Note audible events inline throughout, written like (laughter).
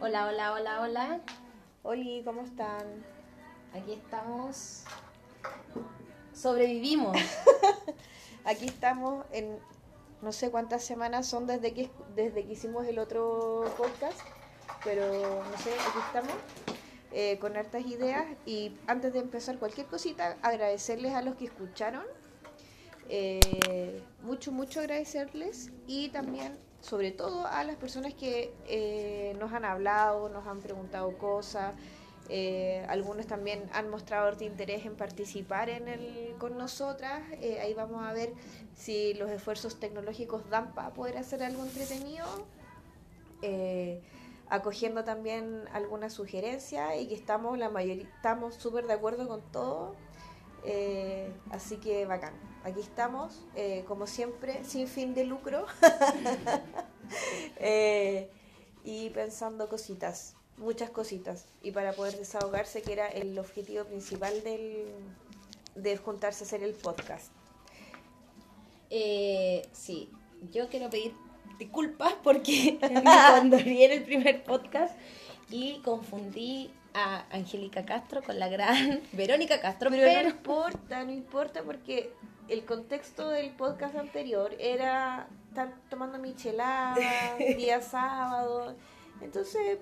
Hola, hola, hola, hola. Oli, ¿cómo están? Aquí estamos. Sobrevivimos. (laughs) Aquí estamos en no sé cuántas semanas son desde que desde que hicimos el otro podcast, pero no sé, aquí estamos eh, con hartas ideas y antes de empezar cualquier cosita, agradecerles a los que escucharon, eh, mucho, mucho agradecerles y también sobre todo a las personas que eh, nos han hablado, nos han preguntado cosas, eh, algunos también han mostrado interés en participar en el, con nosotras. Eh, ahí vamos a ver si los esfuerzos tecnológicos dan para poder hacer algo entretenido. acogiendo también algunas sugerencias y que estamos la mayoría estamos súper de acuerdo con todo. Así que bacán. Aquí estamos, eh, como siempre, sin fin de lucro (laughs) eh, y pensando cositas, muchas cositas, y para poder desahogarse, que era el objetivo principal del, de juntarse a hacer el podcast. Eh, sí, yo quiero pedir disculpas porque (laughs) (laughs) cuando vi el primer podcast y confundí a Angélica Castro con la gran (laughs) Verónica Castro, pero no importa, no importa porque el contexto del podcast anterior era estar tomando michelada, (laughs) día sábado. Entonces.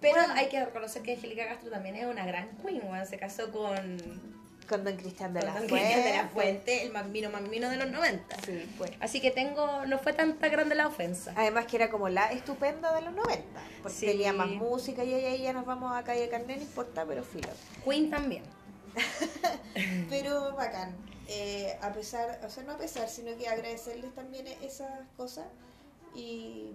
Pero hay que reconocer que Angélica Castro también es una gran queen, se casó con. Con Don Cristian de, la, Fuente. de la Fuente, el más mino, más mino de los 90. Sí, pues. Así que tengo, no fue tanta grande la ofensa. Además que era como la estupenda de los 90. Porque tenía más música y ella, ya nos vamos a calle Carne, no importa, pero filo. Queen también. (laughs) pero bacán. Eh, a pesar, o sea, no a pesar, sino que agradecerles también esas cosas. Y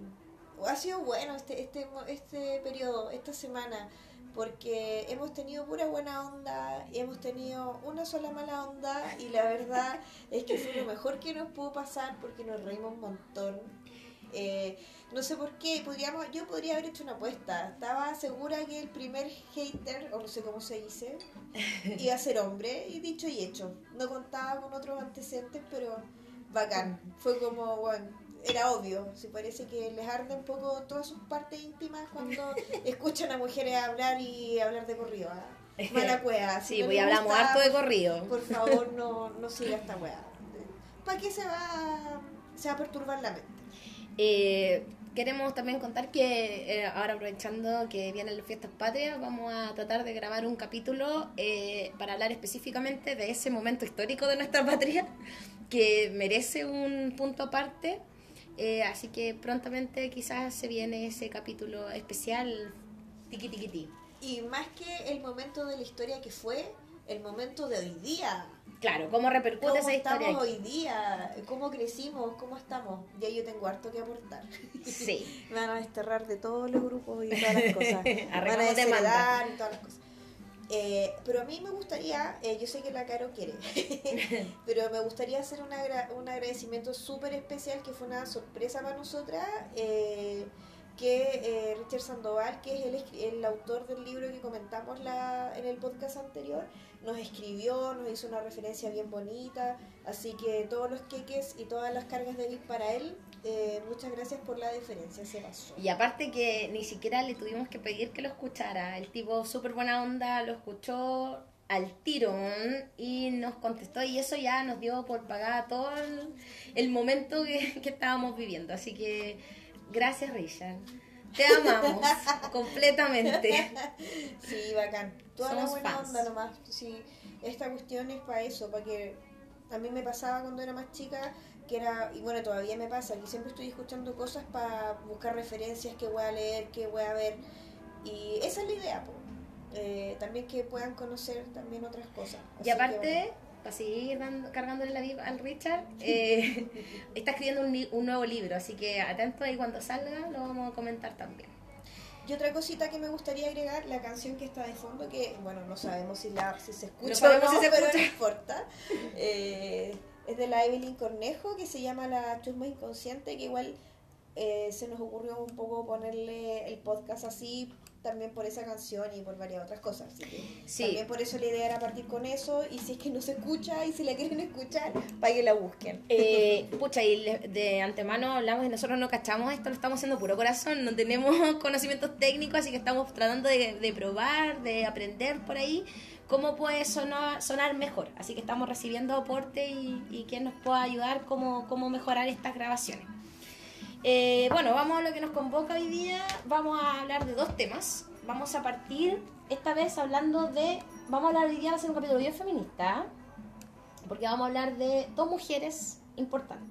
ha sido bueno este, este, este periodo, esta semana, porque hemos tenido pura buena onda, y hemos tenido una sola mala onda, y la verdad es que fue lo mejor que nos pudo pasar porque nos reímos un montón. Eh, no sé por qué, podríamos, yo podría haber hecho una apuesta. Estaba segura que el primer hater, o no sé cómo se dice, (laughs) iba a ser hombre, y dicho y hecho. No contaba con otros antecedentes, pero bacán. Fue como, bueno, era obvio. Se parece que les arde un poco todas sus partes íntimas cuando (laughs) escuchan a mujeres hablar y hablar de corrido. ¿ah? Mala cueva. sí, voy a hablar harto de corrido. Por favor, no, (laughs) no siga esta wea. ¿Para qué se va, se va a perturbar la mente? Eh, queremos también contar que eh, ahora aprovechando que vienen las fiestas patrias, vamos a tratar de grabar un capítulo eh, para hablar específicamente de ese momento histórico de nuestra patria que merece un punto aparte. Eh, así que prontamente quizás se viene ese capítulo especial tiqui tiqui ti. Y más que el momento de la historia que fue, el momento de hoy día. Claro, cómo repercute esa historia. ¿Cómo estamos hoy día? ¿Cómo crecimos? ¿Cómo estamos? Ya yo tengo harto que aportar. Sí. (laughs) Me van a desterrar de todos los grupos y todas las (laughs) cosas. Me van a desheredar y todas las cosas. Eh, pero a mí me gustaría, eh, yo sé que la Caro quiere, (laughs) pero me gustaría hacer un agradecimiento súper especial que fue una sorpresa para nosotras. Eh, que eh, Richard Sandoval, que es el, el, autor del libro que comentamos la, en el podcast anterior, nos escribió, nos hizo una referencia bien bonita, así que todos los queques y todas las cargas de VIP para él, eh, muchas gracias por la deferencia, se pasó. Y aparte que ni siquiera le tuvimos que pedir que lo escuchara, el tipo súper buena onda, lo escuchó al tirón y nos contestó y eso ya nos dio por pagar todo el, momento que, que estábamos viviendo, así que Gracias, Richard. Te amamos (laughs) completamente. Sí, bacán. Toda la buena onda nomás. Sí, esta cuestión es para eso, para que a mí me pasaba cuando era más chica, que era, y bueno, todavía me pasa, que siempre estoy escuchando cosas para buscar referencias que voy a leer, que voy a ver. Y esa es la idea, eh, también que puedan conocer también otras cosas. y aparte, para seguir cargándole la vida al Richard, eh, (laughs) está escribiendo un, un, nuevo libro, así que atento ahí cuando salga, lo vamos a comentar también. Y otra cosita que me gustaría agregar, la canción que está de fondo, que bueno, no sabemos si, la, si se escucha no sabemos si se pero no importa. Eh, es de la Evelyn Cornejo, que se llama La Chusma Inconsciente, que igual eh, se nos ocurrió un poco ponerle el podcast así también por esa canción y por varias otras cosas. Así que Sí. también por eso la idea era partir con eso y si es que no se escucha y si la quieren escuchar, para que la busquen. Eh, pucha, y de antemano hablamos y nosotros no cachamos esto, lo estamos haciendo puro corazón, no tenemos (laughs) conocimientos técnicos, así que estamos tratando de, de probar, de aprender por ahí cómo puede sonar, sonar mejor. Así que estamos recibiendo aporte y, y quién nos pueda ayudar, cómo, cómo mejorar estas grabaciones. Eh, bueno, vamos a lo que nos convoca hoy día. Vamos a hablar de dos temas. Vamos a partir esta vez hablando de. Vamos a hablar hoy día, va a ser un capítulo bien feminista. Porque vamos a hablar de dos mujeres importantes.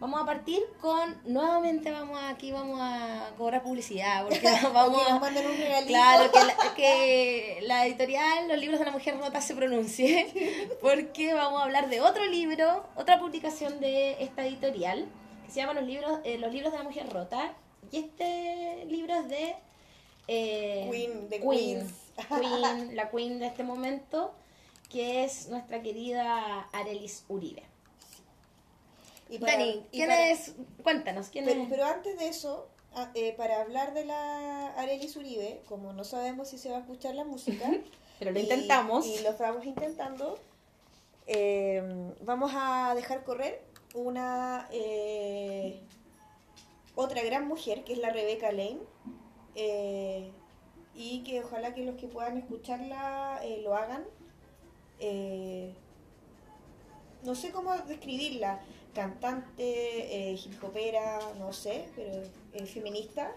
Vamos a partir con. Nuevamente vamos a- aquí vamos a cobrar publicidad. Porque (laughs) vamos a. manden un regalito. Claro, que la, que la editorial Los Libros de la Mujer Rota se pronuncie, (laughs) porque vamos a hablar de otro libro, otra publicación de esta editorial, que se llama Los Libros, eh, Los Libros de la Mujer Rota, y este libro es de... eh, Queen, de Queen. (laughs) Queen, la Queen de este momento, que es nuestra querida Arelis Uribe. Y para- Dani, y ¿quién para- es? Cuéntanos, ¿quién Pero, es? pero antes de eso, eh, para hablar de la Arelis Uribe, como no sabemos si se va a escuchar la música, (laughs) Pero lo y- intentamos. Y, lo estamos intentando. eh, vamos a dejar correr una eh, otra gran mujer que es la Rebeca Lane. eh, y que ojalá que los que puedan escucharla eh, lo hagan. No sé cómo describirla. Cantante, hip hopera, no sé, pero feminista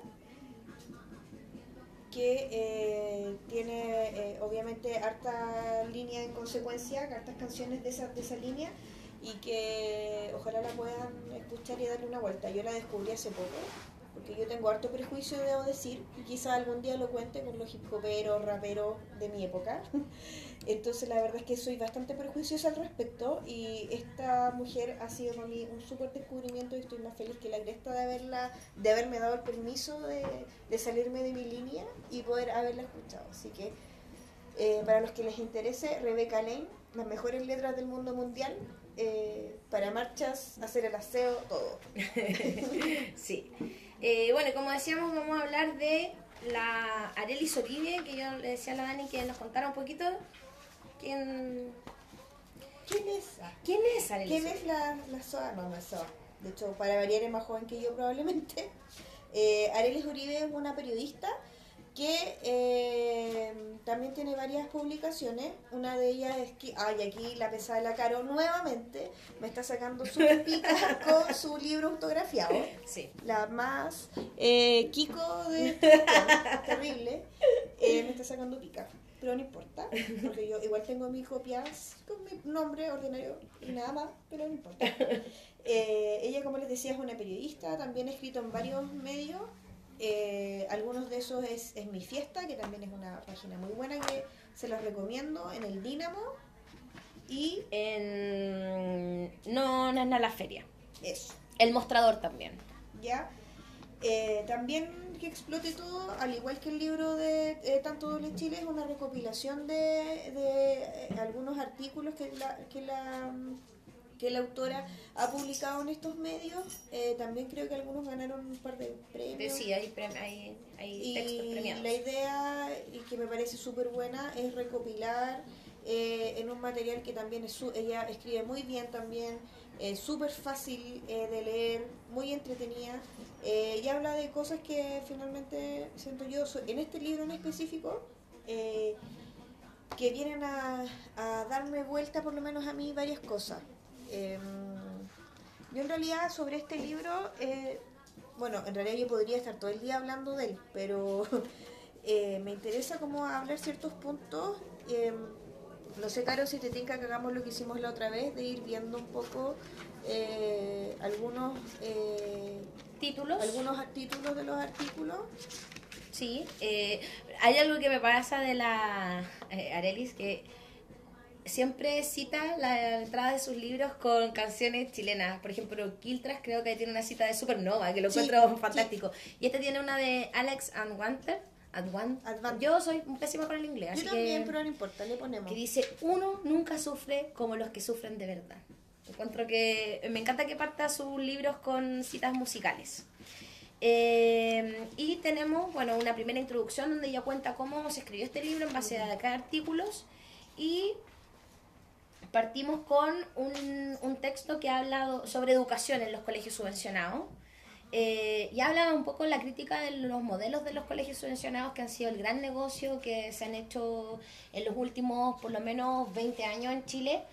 que tiene obviamente harta línea en consecuencia, hartas canciones de esa, de esa línea y que ojalá la puedan escuchar y darle una vuelta. Yo la descubrí hace poco, porque yo tengo harto prejuicio, debo decir, y quizá algún día lo cuente con los hip hoperos, raperos de mi época. (laughs) Entonces la verdad es que soy bastante prejuiciosa al respecto y esta mujer ha sido para mí un súper descubrimiento y estoy más feliz que la cresta de haberla, de haberme dado el permiso de, de salirme de mi línea y poder haberla escuchado. Así que eh, para los que les interese, Rebeca Lane, las mejores letras del mundo mundial, eh, para marchas, hacer el aseo, todo. (laughs) Sí. Eh, bueno, como decíamos, vamos a hablar de la Arelis Oribe, que yo le decía a la Dani que nos contara un poquito quién, ¿Quién es? Quién es Arelis ¿Quién es la, la Soa? No, no es Soa. De hecho, para variar es más joven que yo probablemente. (laughs) Eh, Arelis Uribe es una periodista que eh, también tiene varias publicaciones. Una de ellas es que, ay, aquí la pesada de la Caro nuevamente me está sacando su (laughs) pica con su libro autografiado. Sí. La más eh, Kiko de cuestión, terrible, eh, me está sacando pica. Pero no importa, porque yo igual tengo mis copias con mi nombre ordinario y nada más, pero no importa. Eh, ella, como les decía, es una periodista, también ha escrito en varios medios. Eh, algunos de esos es, es Mi Fiesta, que también es una página muy buena que se las recomiendo, en el Dínamo. Y En... No, no nada la feria. eso. El mostrador también. ¿ya? Eh, también que explote todo, al igual que el libro de eh, Tanto Doble Chile, es una recopilación de, de, eh, algunos artículos que la, que la que la autora ha publicado en estos medios. Eh, también creo que algunos ganaron un par de premios. Sí, hay, prem- hay, hay textos Y premiados. la idea, y que me parece súper buena, es recopilar eh, en un material que también es su- ella escribe muy bien también, eh, súper fácil eh, de leer, muy entretenida, y habla de cosas que finalmente siento yo, en este libro en específico, que vienen a, a darme vuelta por lo menos a mí varias cosas. Em, yo en realidad sobre este libro, eh, bueno, en realidad yo podría estar todo el día hablando de él, pero (laughs) eh, me interesa como hablar ciertos puntos. em, no sé, Caro, si te tinca que hagamos lo que hicimos la otra vez, de ir viendo un poco eh, algunos, ¿Títulos? algunos títulos de los artículos. Sí. eh, hay algo que me pasa de la Arelis que siempre cita la entrada de sus libros con canciones chilenas. Por ejemplo, Kiltras creo que tiene una cita de Supernova, que lo Sí, encuentro sí. fantástico. Y este tiene una de Alex Adwanter. Adwan- Adwanter. Yo soy pésima con el inglés, Yo así también, que, pero no importa, le ponemos. que dice, uno nunca sufre como los que sufren de verdad. Encuentro que me encanta que parta sus libros con citas musicales. Eh, y tenemos, bueno, una primera introducción donde ella cuenta cómo se escribió este libro en base a cada artículos y partimos con un, un texto que ha hablado sobre educación en los colegios subvencionados. Eh, y habla un poco la crítica de los modelos de los colegios subvencionados que han sido el gran negocio que se han hecho en los últimos por lo menos 20 años en Chile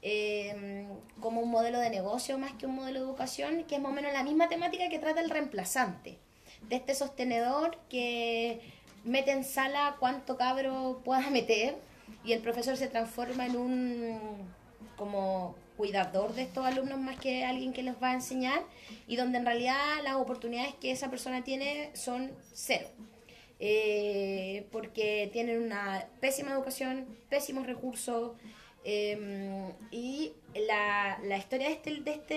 eh, como un modelo de negocio más que un modelo de educación que es más o menos la misma temática que trata el reemplazante de este sostenedor que mete en sala cuánto cabro pueda meter y el profesor se transforma en un como cuidador de estos alumnos más que alguien que les va a enseñar y donde en realidad las oportunidades que esa persona tiene son cero. Eh, porque tienen una pésima educación, pésimos recursos em, y la, la historia de este, de, este,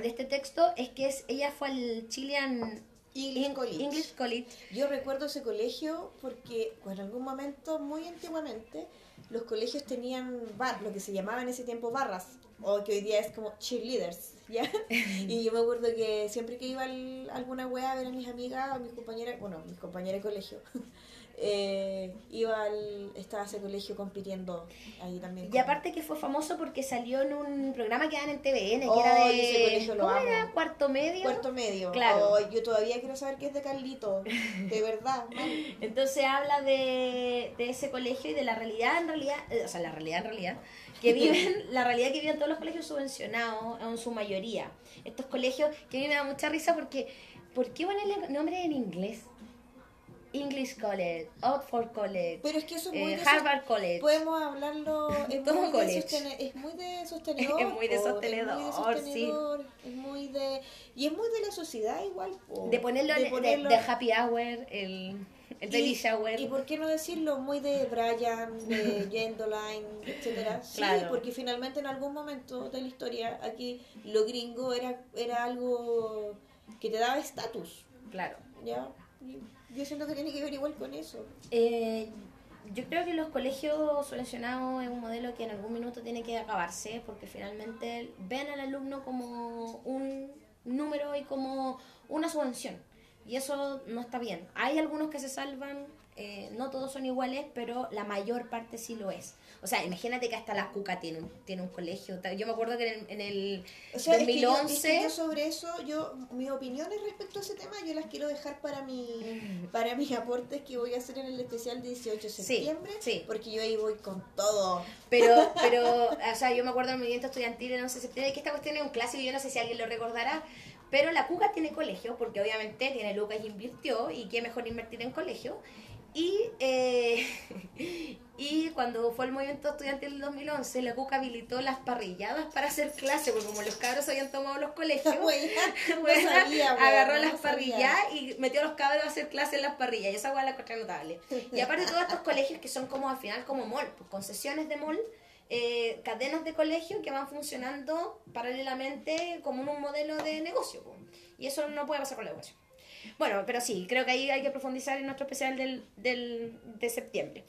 de este texto es que es, ella fue al Chilean English College. English College. Yo recuerdo ese colegio porque en algún momento, muy antiguamente, los colegios tenían bar, lo que se llamaba en ese tiempo barras, o que hoy día es como cheerleaders, ¿ya? (laughs) y yo me acuerdo que siempre que iba a alguna wea a ver a mis amigas, a mis compañeras, bueno, mis compañeras de colegio, eh, iba al, estaba ese colegio compitiendo ahí también. Y aparte que fue famoso porque salió en un programa que dan en TVN, que era de... ese colegio lo ¿cómo era? ¿Cuarto medio? Cuarto medio. Claro. Oh, yo todavía quiero saber qué es de Carlito, de verdad. mal. (laughs) Entonces habla de, de ese colegio y de la realidad en realidad, eh, o sea, la realidad en realidad, que (laughs) viven, la realidad que viven todos los colegios subvencionados en su mayoría. Estos colegios que a mí me da mucha risa porque, ¿por qué ponerle nombre en inglés? English College, Oxford College, Pero es que eso es muy eh, de Harvard College. Podemos hablarlo, es (laughs) Todo muy, de college. sostene- es muy de (laughs) sostenedor. Es muy de sostenedor, es muy de sostenedor, es muy de... Y es muy de la sociedad igual. de ponerlo, en- de, ponerlo- de happy hour, el, el baby y, shower. y por qué no decirlo, muy de Brian, de (laughs) Gendoline, etcétera. Sí, Claro. porque finalmente en algún momento de la historia aquí lo gringo era, era algo que te daba estatus, Claro. ¿ya? Yo siento que tiene que ver igual con eso. Eh, yo creo que los colegios subvencionados es un modelo que en algún minuto tiene que acabarse porque finalmente ven al alumno como un número y como una subvención. Y eso no está bien. Hay algunos que se salvan, eh, no todos son iguales, pero la mayor parte sí lo es. O sea, imagínate que hasta la Cuca tiene un, tiene un colegio. Yo me acuerdo que en el, en el O sea, es que yo- 2011... es que yo sobre eso, yo mis opiniones respecto a ese tema, yo las quiero dejar para mi, (laughs) para mis aportes que voy a hacer en el especial 18 de Sí, septiembre, sí. porque yo ahí voy con todo. Pero, (laughs) pero, o sea, yo me acuerdo del movimiento estudiantil en 11 de septiembre, que esta cuestión es un clásico, yo no sé si alguien lo recordará, pero la Cuca tiene colegio, porque obviamente tiene lucas y invirtió, y qué mejor invertir en colegio. Y, eh, (laughs) y cuando fue el movimiento estudiantil del 2011, la Cuca habilitó las parrilladas para hacer clase, porque como los cabros habían tomado los colegios, (laughs) (laughs) no sabía, agarró no las parrillas y metió a los cabros a hacer clases en las parrillas. Y esa hueá la encontré notable. Y aparte todos estos colegios que son como al final como mall, pues, concesiones de mall, eh, cadenas de colegio que van funcionando paralelamente como en un modelo de negocio. pues. Y eso no puede pasar con la educación. Bueno, pero sí, creo que ahí hay que profundizar en nuestro especial del, del, de septiembre.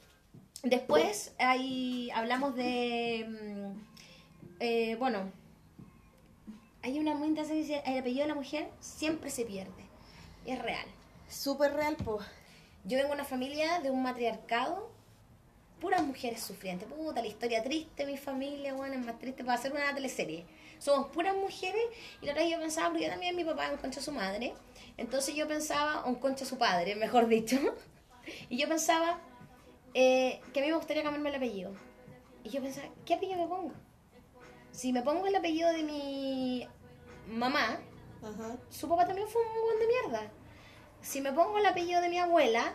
Después ahí hablamos de, mm, eh, bueno, hay una muy interesante que dice, el apellido de la mujer siempre se pierde. Es real. Súper real, pues. Yo vengo de una familia de un matriarcado, puras mujeres sufrientes. Puta, la historia triste de mi familia, bueno, es más triste para hacer una teleserie. Somos puras mujeres y la otra vez yo pensaba, porque yo también mi papá concha a su madre, entonces yo pensaba, un concha su padre, mejor dicho, (laughs) y yo pensaba eh, que a mí me gustaría cambiarme el apellido. Y yo pensaba, ¿qué apellido me pongo? Si me pongo el apellido de mi mamá, Ajá. su papá también fue un buen de mierda. Si me pongo el apellido de mi abuela,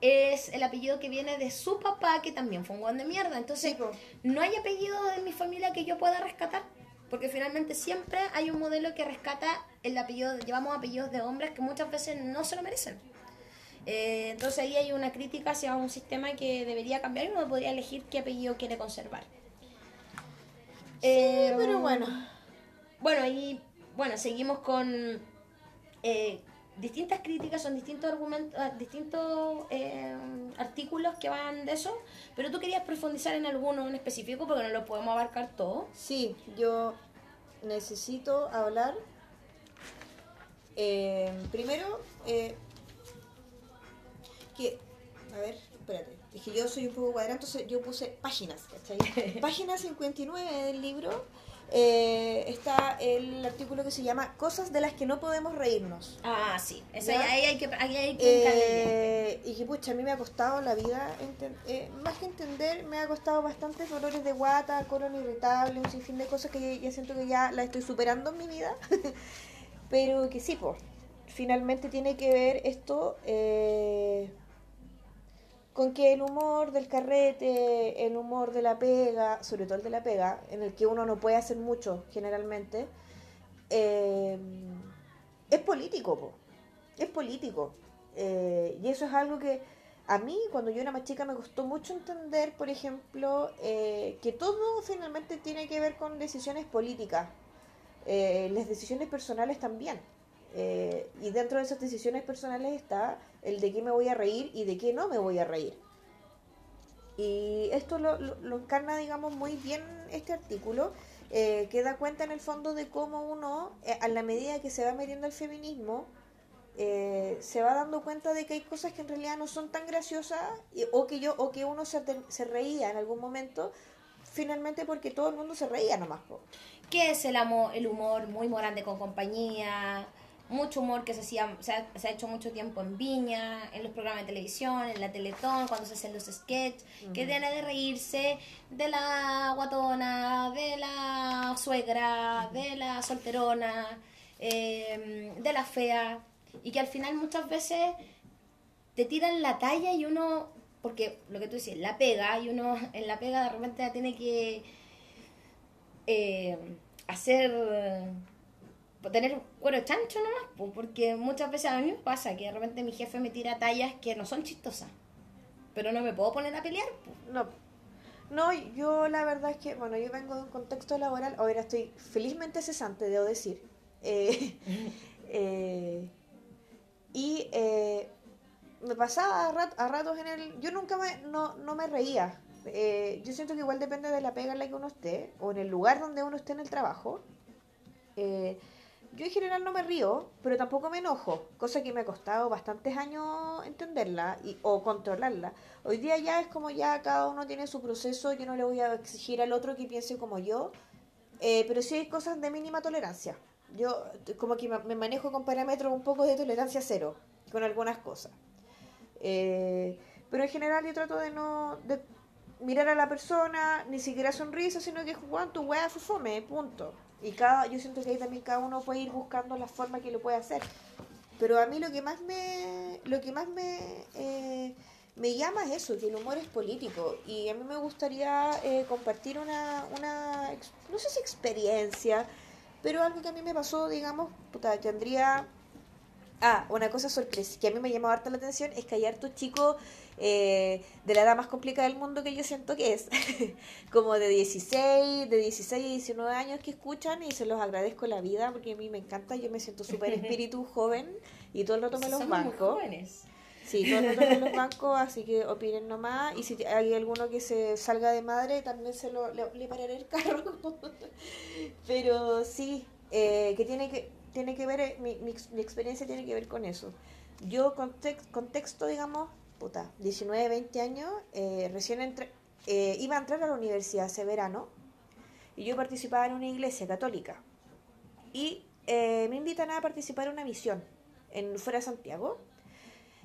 es el apellido que viene de su papá, que también fue un buen de mierda. Entonces, Sí, no hay apellido de mi familia que yo pueda rescatar. Porque finalmente siempre hay un modelo que rescata el apellido, llevamos apellidos de hombres que muchas veces no se lo merecen. Eh, entonces ahí hay una crítica hacia un sistema que debería cambiar y uno podría elegir qué apellido quiere conservar. Eh, pero bueno. Bueno, y bueno, seguimos con eh, distintas críticas, son distintos argumentos, ah, distintos eh, artículos que van de eso, pero tú querías profundizar en alguno en específico porque no lo podemos abarcar todo. Sí, yo necesito hablar Eh, primero, eh, que, a ver, espérate, es que yo soy un poco cuadrada, entonces yo puse páginas, ¿cachai? (laughs) Página 59 del libro eh, está el artículo que se llama Cosas de las que no podemos reírnos. Ah, sí, Eso ahí hay que, ahí hay que eh, Y que pucha, a mí me ha costado la vida, eh, más que entender, me ha costado bastantes dolores de guata, colon irritable, un sinfín de cosas que ya, siento que ya la estoy superando en mi vida. (laughs) Pero que sí, pues, finalmente tiene que ver esto... Eh, con que el humor del carrete, el humor de la pega, sobre todo el de la pega, en el que uno no puede hacer mucho generalmente, eh, es político, es político. Eh, y eso es algo que a mí, cuando yo era más chica, me costó mucho entender, por ejemplo, que todo finalmente tiene que ver con decisiones políticas, las decisiones personales también. y dentro de esas decisiones personales está el de qué me voy a reír y de qué no me voy a reír. Y esto lo, encarna, digamos, muy bien este artículo, eh, que da cuenta en el fondo de cómo uno, eh, a la medida que se va metiendo el feminismo, eh, se va dando cuenta de que hay cosas que en realidad no son tan graciosas o que yo o que uno se reía en algún momento finalmente porque todo el mundo se reía nomás. ¿Qué es el, amo, el humor muy morante con compañía? mucho humor que se, hacía, se, ha, hecho mucho tiempo en Viña, en los programas de televisión, en la Teletón, cuando se hacen los sketches, que tiene de reírse de la guatona, de la suegra, de la solterona, em, de la fea, y que al final muchas veces te tiran la talla y uno, porque lo que tú dices, la pega, y uno en la pega de repente tiene que eh, hacer tener cuero chancho nomás, porque muchas veces a mí me pasa que de repente mi jefe me tira tallas que no son chistosas, pero no me puedo poner a pelear. No, no, yo la verdad es que, bueno, yo vengo de un contexto laboral, ahora estoy felizmente cesante, debo decir. Eh, (laughs) eh, y eh, me pasaba a, ratos en el... Yo nunca me, no, no me reía. yo siento que igual depende de la pega en la que uno esté, o en el lugar donde uno esté en el trabajo. Eh, yo en general no me río, pero tampoco me enojo, cosa que me ha costado bastantes años entenderla y, o controlarla. Hoy día ya es como ya cada uno tiene su proceso, yo no le voy a exigir al otro que piense como yo, eh, pero sí hay cosas de mínima tolerancia. Yo como que me manejo con parámetros un poco de tolerancia cero con algunas cosas. Eh, pero en general yo trato de no de mirar a la persona, ni siquiera sonrisa, sino que Juan, tu weá fue punto. Y cada, yo siento que ahí también cada uno puede ir buscando la forma que lo puede hacer. Pero a mí lo que más me, lo que más me, eh, me llama es eso, que el humor es político. Y a mí me gustaría eh, compartir una, una, no sé si experiencia, pero algo que a mí me pasó, digamos, puta, tendría... Ah, una cosa sorpresa que a mí me llamó harta la atención es que hay hartos chicos eh, de la edad más complicada del mundo que yo siento que es, (laughs) como de 16, de 16 y 19 años que escuchan y se los agradezco la vida porque a mí me encanta, yo me siento súper (laughs) espíritu joven y todo el rato me los banco. Sí, todo el rato me los banco, así que opinen nomás y si hay alguno que se salga de madre también se lo, le, pararé el carro. (laughs) Pero sí, eh, que tiene que tiene que ver, eh, mi, mi, experiencia tiene que ver con eso. Yo, contexto, digamos, puta, 19, 20 años, eh, recién entré, eh, iba a entrar a la universidad ese verano y yo participaba en una iglesia católica. Y me invitan a participar en una misión en fuera de Santiago.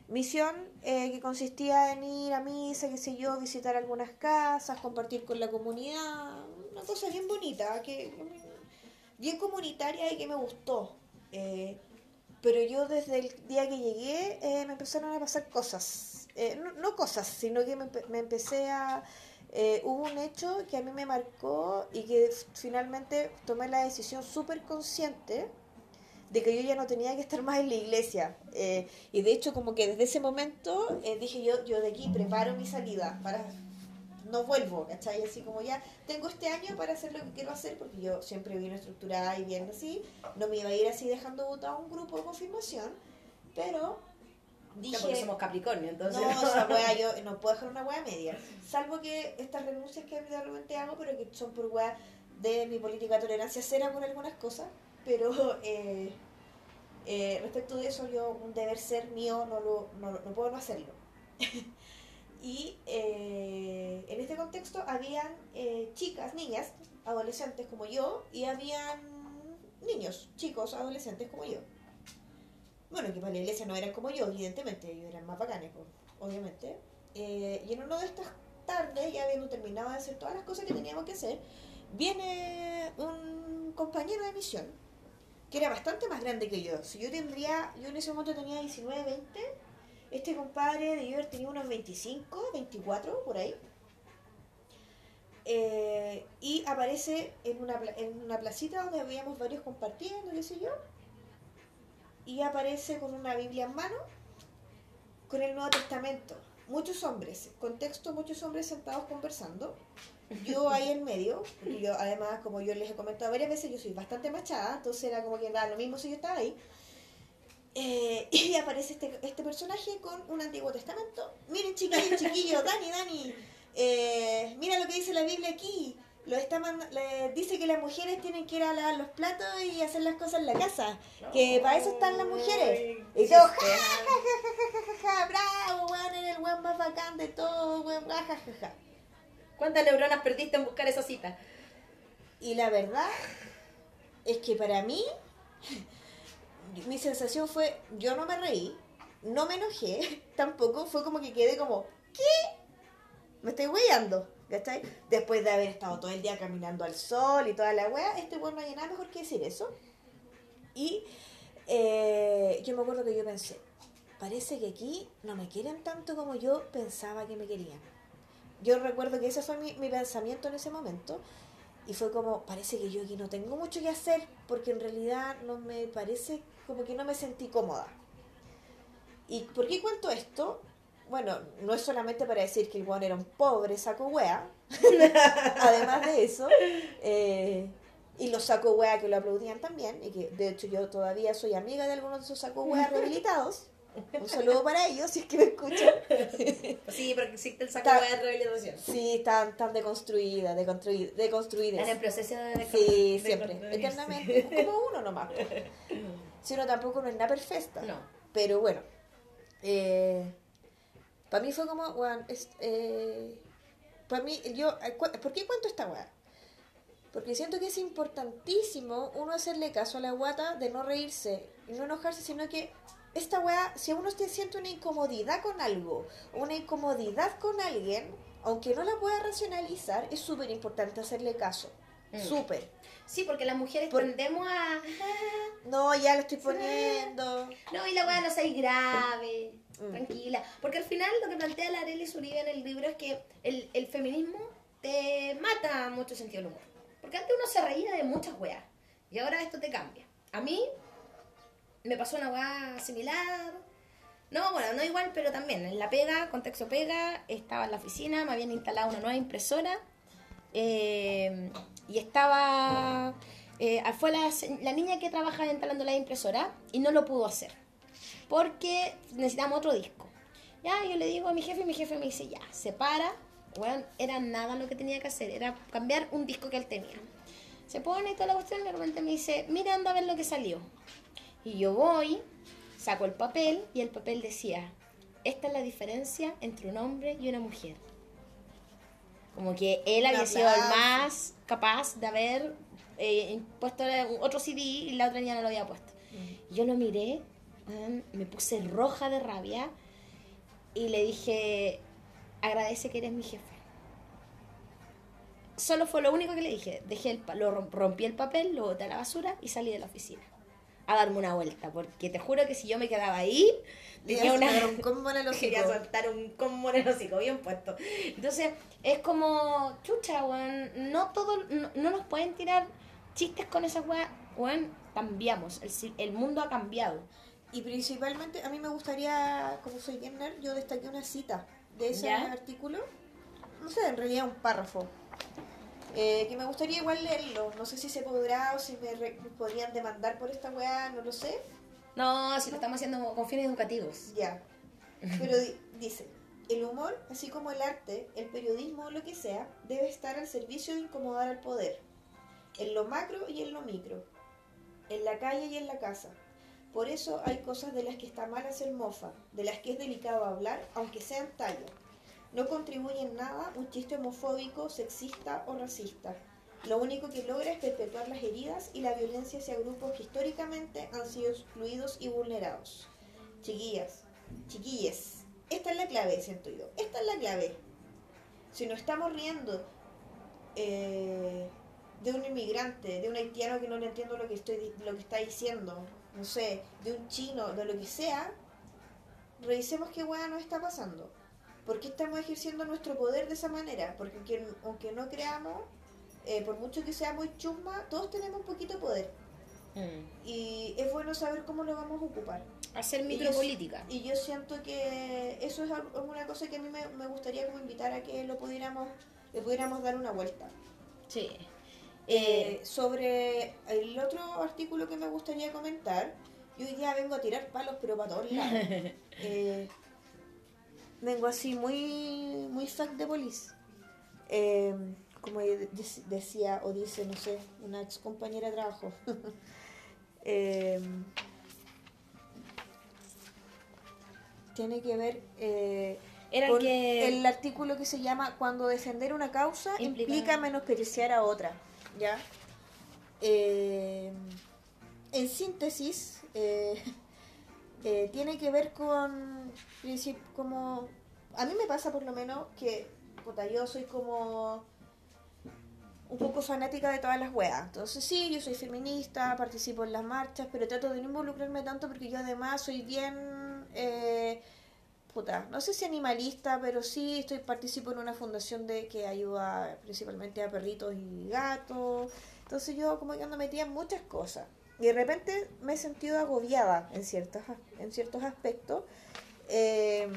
Misión que consistía en ir a misa, qué sé yo, visitar algunas casas, compartir con la comunidad, una cosa bien bonita, que bien comunitaria y que me gustó. Pero yo desde el día que llegué me empezaron a pasar cosas eh, no, cosas, sino que me, empecé a... Eh, hubo un hecho que a mí me marcó y que finalmente tomé la decisión súper consciente de que yo ya no tenía que estar más en la iglesia. Eh, y de hecho como que desde ese momento dije yo, yo de aquí preparo mi salida para... No vuelvo, ¿cachai? Así como ya tengo este año para hacer lo que quiero hacer, porque yo siempre vine estructurada y bien así. No me iba a ir así dejando votado un grupo de confirmación, pero dije. porque somos Capricornio, entonces. No, esa wea yo (laughs) no puedo dejar una wea media. Salvo que estas renuncias que de repente hago, pero que son por wea de mi política de tolerancia cero con algunas cosas. Pero, (laughs) eh, Eh, respecto de eso, yo, un deber ser mío, no, lo, no, no puedo no hacerlo. (laughs) y eh, contexto habían eh, chicas, niñas, adolescentes como yo, y habían niños, chicos, adolescentes como yo. Bueno, que para la iglesia no eran como yo, evidentemente, ellos eran más bacanes, pues, obviamente. Eh, y en uno de estas tardes, ya habiendo terminado de hacer todas las cosas que teníamos que hacer, viene un compañero de misión, que era bastante más grande que yo. Si yo tendría, yo en ese momento tenía 19, 20, este compadre de haber tenido unos 25, 24, por ahí. Eh, y aparece en una, en una placita donde habíamos varios compartiendo, qué sé yo. Y aparece con una Biblia en mano, con el Nuevo Testamento. Muchos hombres, contexto, muchos hombres sentados conversando. Yo ahí en medio, porque yo además, como yo les he comentado varias veces, yo soy bastante machada, entonces era como que da lo mismo si yo estaba ahí. Eh, (laughs) y aparece este, este personaje con un Antiguo Testamento. Miren, chiquillos, chiquillos, Dani, Dani, eh, mira lo que dice la Biblia aquí. Lo está le dice que las mujeres tienen que ir a lavar los platos y hacer las cosas en la casa. Que para eso están las mujeres. Y todo, ja, ja, ja, ja, ja, ja, bravo, weón, eres el weón más bacán de todo, weón, ja, ja, ja, ja. ¿Cuántas neuronas perdiste en buscar esa cita? Y la verdad es que para mí, (laughs) mi sensación fue, yo no me reí, no me enojé, (laughs) tampoco, fue como que quedé como, ¿qué? Me estoy weyando, ¿cachai? Después de haber estado todo el día caminando al sol y toda la wea, este weón no hay nada mejor que decir eso. Y eh, yo me acuerdo que yo pensé, parece que aquí no me quieren tanto como yo pensaba que me querían. Yo recuerdo que ese fue mi, mi pensamiento en ese momento. Y fue como, parece que yo aquí no tengo mucho que hacer, porque en realidad no me parece, como que no me sentí cómoda. ¿Y por qué cuento esto? Bueno, no es solamente para decir que el weón era un pobre saco wea, (laughs) además de eso, eh, y los saco wea que lo aplaudían también, y que de hecho yo todavía soy amiga de algunos de esos saco wea (laughs) rehabilitados. Un saludo para ellos, si es que me escuchan. (laughs) Sí, porque existe el saco Está- de rehabilitación. Sí, están tan deconstruidas, deconstruidas, deconstruidas. Están en proceso de... Sí, de- siempre, eternamente, como uno nomás. Si uno tampoco no es nada perfecta. No. Pero bueno, para mí fue como, weón, es, eh, para mí, yo, eh, ¿por qué cuento esta weá? Porque siento que es importantísimo uno hacerle caso a la guata de no reírse y no enojarse, sino que esta weá, si uno te siente una incomodidad con algo, una incomodidad con alguien, aunque no la pueda racionalizar, es súper importante hacerle caso. Mm. Súper. Sí, porque las mujeres Por- tendemos a... No, ya lo estoy (laughs) poniendo. No, y la weá no seas grave, Mm. tranquila. Porque al final lo que plantea la Arelis Uribe en el libro es que el, el feminismo te mata mucho sentido del humor. Porque antes uno se reía de muchas weas. Y ahora esto te cambia. A mí me pasó una weá similar. No, bueno, no igual, pero también. En la pega, contexto pega, estaba en la oficina, me habían instalado una nueva impresora. eh, y estaba... eh, fue la, la niña que trabaja instalando la impresora y no lo pudo hacer porque necesitamos otro disco. Ya, yo le digo a mi jefe y mi jefe me dice, ya, se para. Bueno, era nada lo que tenía que hacer, era cambiar un disco que él tenía. Se pone y toda la cuestión y de repente me dice, mira, anda a ver lo que salió. Y yo voy, saco el papel y el papel decía, esta es la diferencia entre un hombre y una mujer. Como que él había sido el más capaz de haber eh, puesto otro CD y la otra niña no lo había puesto. Y Yo lo miré, me puse roja de rabia y le dije, agradece que eres mi jefe. Solo fue lo único que le dije. Dejé el, lo rom- rompí el papel, lo boté a la basura y salí de la oficina. A darme una vuelta, porque te juro que si yo me quedaba ahí, tenía una... un combo en el hocico. Quería soltar un combo en el hocico, bien puesto. Entonces, es como, chucha, weón, no todo, no, no nos pueden tirar chistes con esas weas, weón, cambiamos, el, el mundo ha cambiado. Y principalmente, a mí me gustaría, como soy bien nerd, yo destaqué una cita de ese ¿Ya? artículo. No sé, en realidad un párrafo. Eh, que me gustaría igual leerlo. No sé si se podrá o si me, re- podrían demandar por esta weá, no lo sé. No, si lo estamos haciendo con fines educativos. Ya. Pero di- dice, el humor, así como el arte, el periodismo o lo que sea, debe estar al servicio de incomodar al poder. En lo macro y en lo micro. En la calle y en la casa. Por eso hay cosas de las que está mal hacer mofa, de las que es delicado hablar, aunque sean tallo. No contribuye en nada un chiste homofóbico, sexista o racista. Lo único que logra es perpetuar las heridas y la violencia hacia grupos que históricamente han sido excluidos y vulnerados. Chiquillas, chiquilles, esta es la clave, siento yo. Esta es la clave. Si nos estamos riendo eh, de un inmigrante, de un haitiano que no le entiendo lo que, estoy, lo que está diciendo, no sé, de un chino, de lo que sea, revisemos qué hueá nos está pasando. ¿Por qué estamos ejerciendo nuestro poder de esa manera? Porque aunque, aunque no creamos, eh, por mucho que sea muy chusma, todos tenemos un poquito de poder. Mm. Y es bueno saber cómo lo vamos a ocupar. Hacer micropolítica. Y, yo siento que eso es una cosa que a mí me, gustaría como invitar a que lo pudiéramos, le pudiéramos dar una vuelta. Sí. Eh, sobre el otro artículo que me gustaría comentar, yo hoy día vengo a tirar palos, pero para todos lados. (laughs) Eh, vengo así muy, muy fact de police. Eh, como decía o dice, no sé, una ex compañera de trabajo. (laughs) tiene que ver con el artículo que se llama Cuando defender una causa implica, implica menospreciar a otra. ¿Ya? Eh, en síntesis, eh, (laughs) eh, tiene que ver con, como, a mí me pasa por lo menos que, puta, yo soy como un poco fanática de todas las weas. Entonces sí, yo soy feminista, participo en las marchas, pero trato de no involucrarme tanto porque yo además soy bien... puta, no sé si animalista, pero sí estoy participo en una fundación de que ayuda principalmente a perritos y gatos. Entonces yo como que ando metida en muchas cosas. Y de repente me he sentido agobiada en ciertos, en ciertos aspectos. Eh,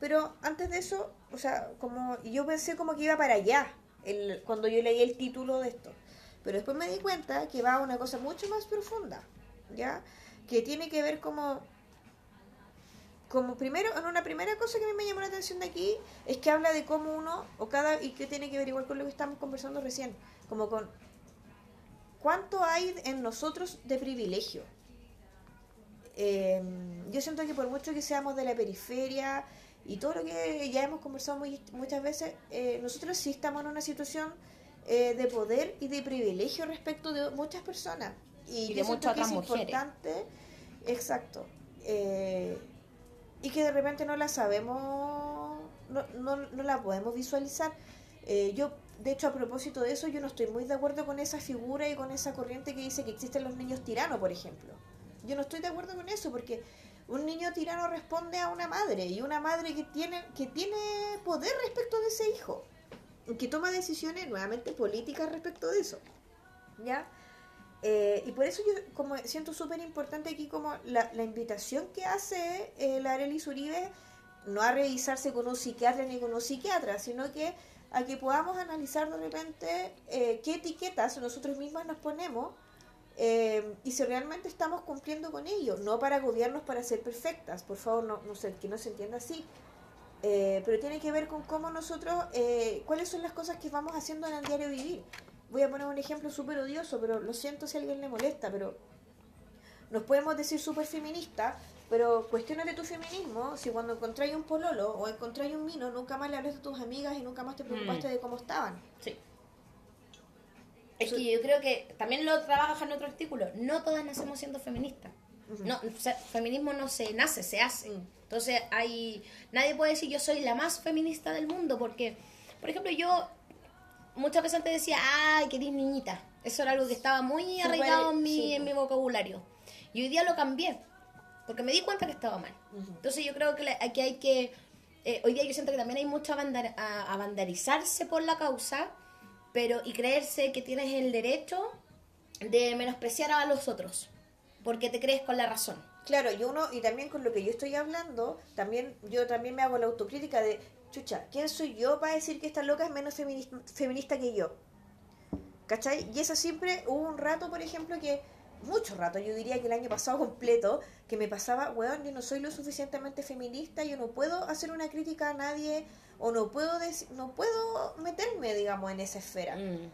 pero antes de eso, o sea, como yo pensé como que iba para allá el, cuando yo leí el título de esto. Pero después me di cuenta que va a una cosa mucho más profunda, ¿ya? Que tiene que ver como como primero, en una primera cosa que a mí me llamó la atención de aquí es que habla de cómo uno, o cada, y que tiene que ver igual con lo que estamos conversando recién, como con cuánto hay en nosotros de privilegio. Em, yo siento que por mucho que seamos de la periferia y todo lo que ya hemos conversado muy, muchas veces, eh, nosotros sí estamos en una situación eh, de poder y de privilegio respecto de muchas personas. Y, yo siento que es importante, exacto, eh, y que de repente no la sabemos, no, no, no la podemos visualizar. yo de hecho, a propósito de eso, yo no estoy muy de acuerdo con esa figura y con esa corriente que dice que existen los niños tiranos, por ejemplo. Yo no estoy de acuerdo con eso porque un niño tirano responde a una madre y una madre que tiene, que tiene poder respecto de ese hijo, que toma decisiones nuevamente políticas respecto de eso. ¿Ya? Eh, y por eso yo como siento súper importante aquí como la, invitación que hace eh, la Arelis Uribe, no a revisarse con un psiquiatra ni con un psiquiatra, sino que a que podamos analizar de repente eh, qué etiquetas nosotros mismas nos ponemos eh, y si realmente estamos cumpliendo con ello, no para gobiernos para ser perfectas, por favor, no, no sé, que no se entienda así, eh, pero tiene que ver con cómo nosotros, cuáles son las cosas que vamos haciendo en el diario vivir. Voy a poner un ejemplo súper odioso, pero lo siento si a alguien le molesta, pero nos podemos decir súper feministas, pero cuestionate tu feminismo si cuando encontráis un pololo o encontráis un mino, nunca más le hablas a tus amigas y nunca más te preocupaste mm. de cómo estaban. Sí. Es que yo creo que también lo trabaja en otro artículo. No todas nacemos siendo feministas. No, feminismo no se nace, se hace. Mm. Entonces hay nadie puede decir yo soy la más feminista del mundo porque, por ejemplo, yo muchas veces antes decía, ay, que eres niñita. Eso era algo que estaba muy arraigado en mi, en mi vocabulario. Y hoy día lo cambié porque me di cuenta que estaba mal. Entonces yo creo que aquí hay que, eh, hoy día yo siento que también hay mucho a, bandarizarse por la causa, pero y creerse que tienes el derecho de menospreciar a los otros, porque te crees con la razón. Claro, y uno, y también con lo que yo estoy hablando, también yo también me hago la autocrítica de, chucha, ¿quién soy yo para decir que esta loca es menos feminista que yo? ¿Cachai? Y eso siempre hubo un rato, por ejemplo, que mucho rato, yo diría que el año pasado completo, que me pasaba, weón, yo no soy lo suficientemente feminista, yo no puedo hacer una crítica a nadie o no puedo no puedo meterme, digamos, en esa esfera. Mm.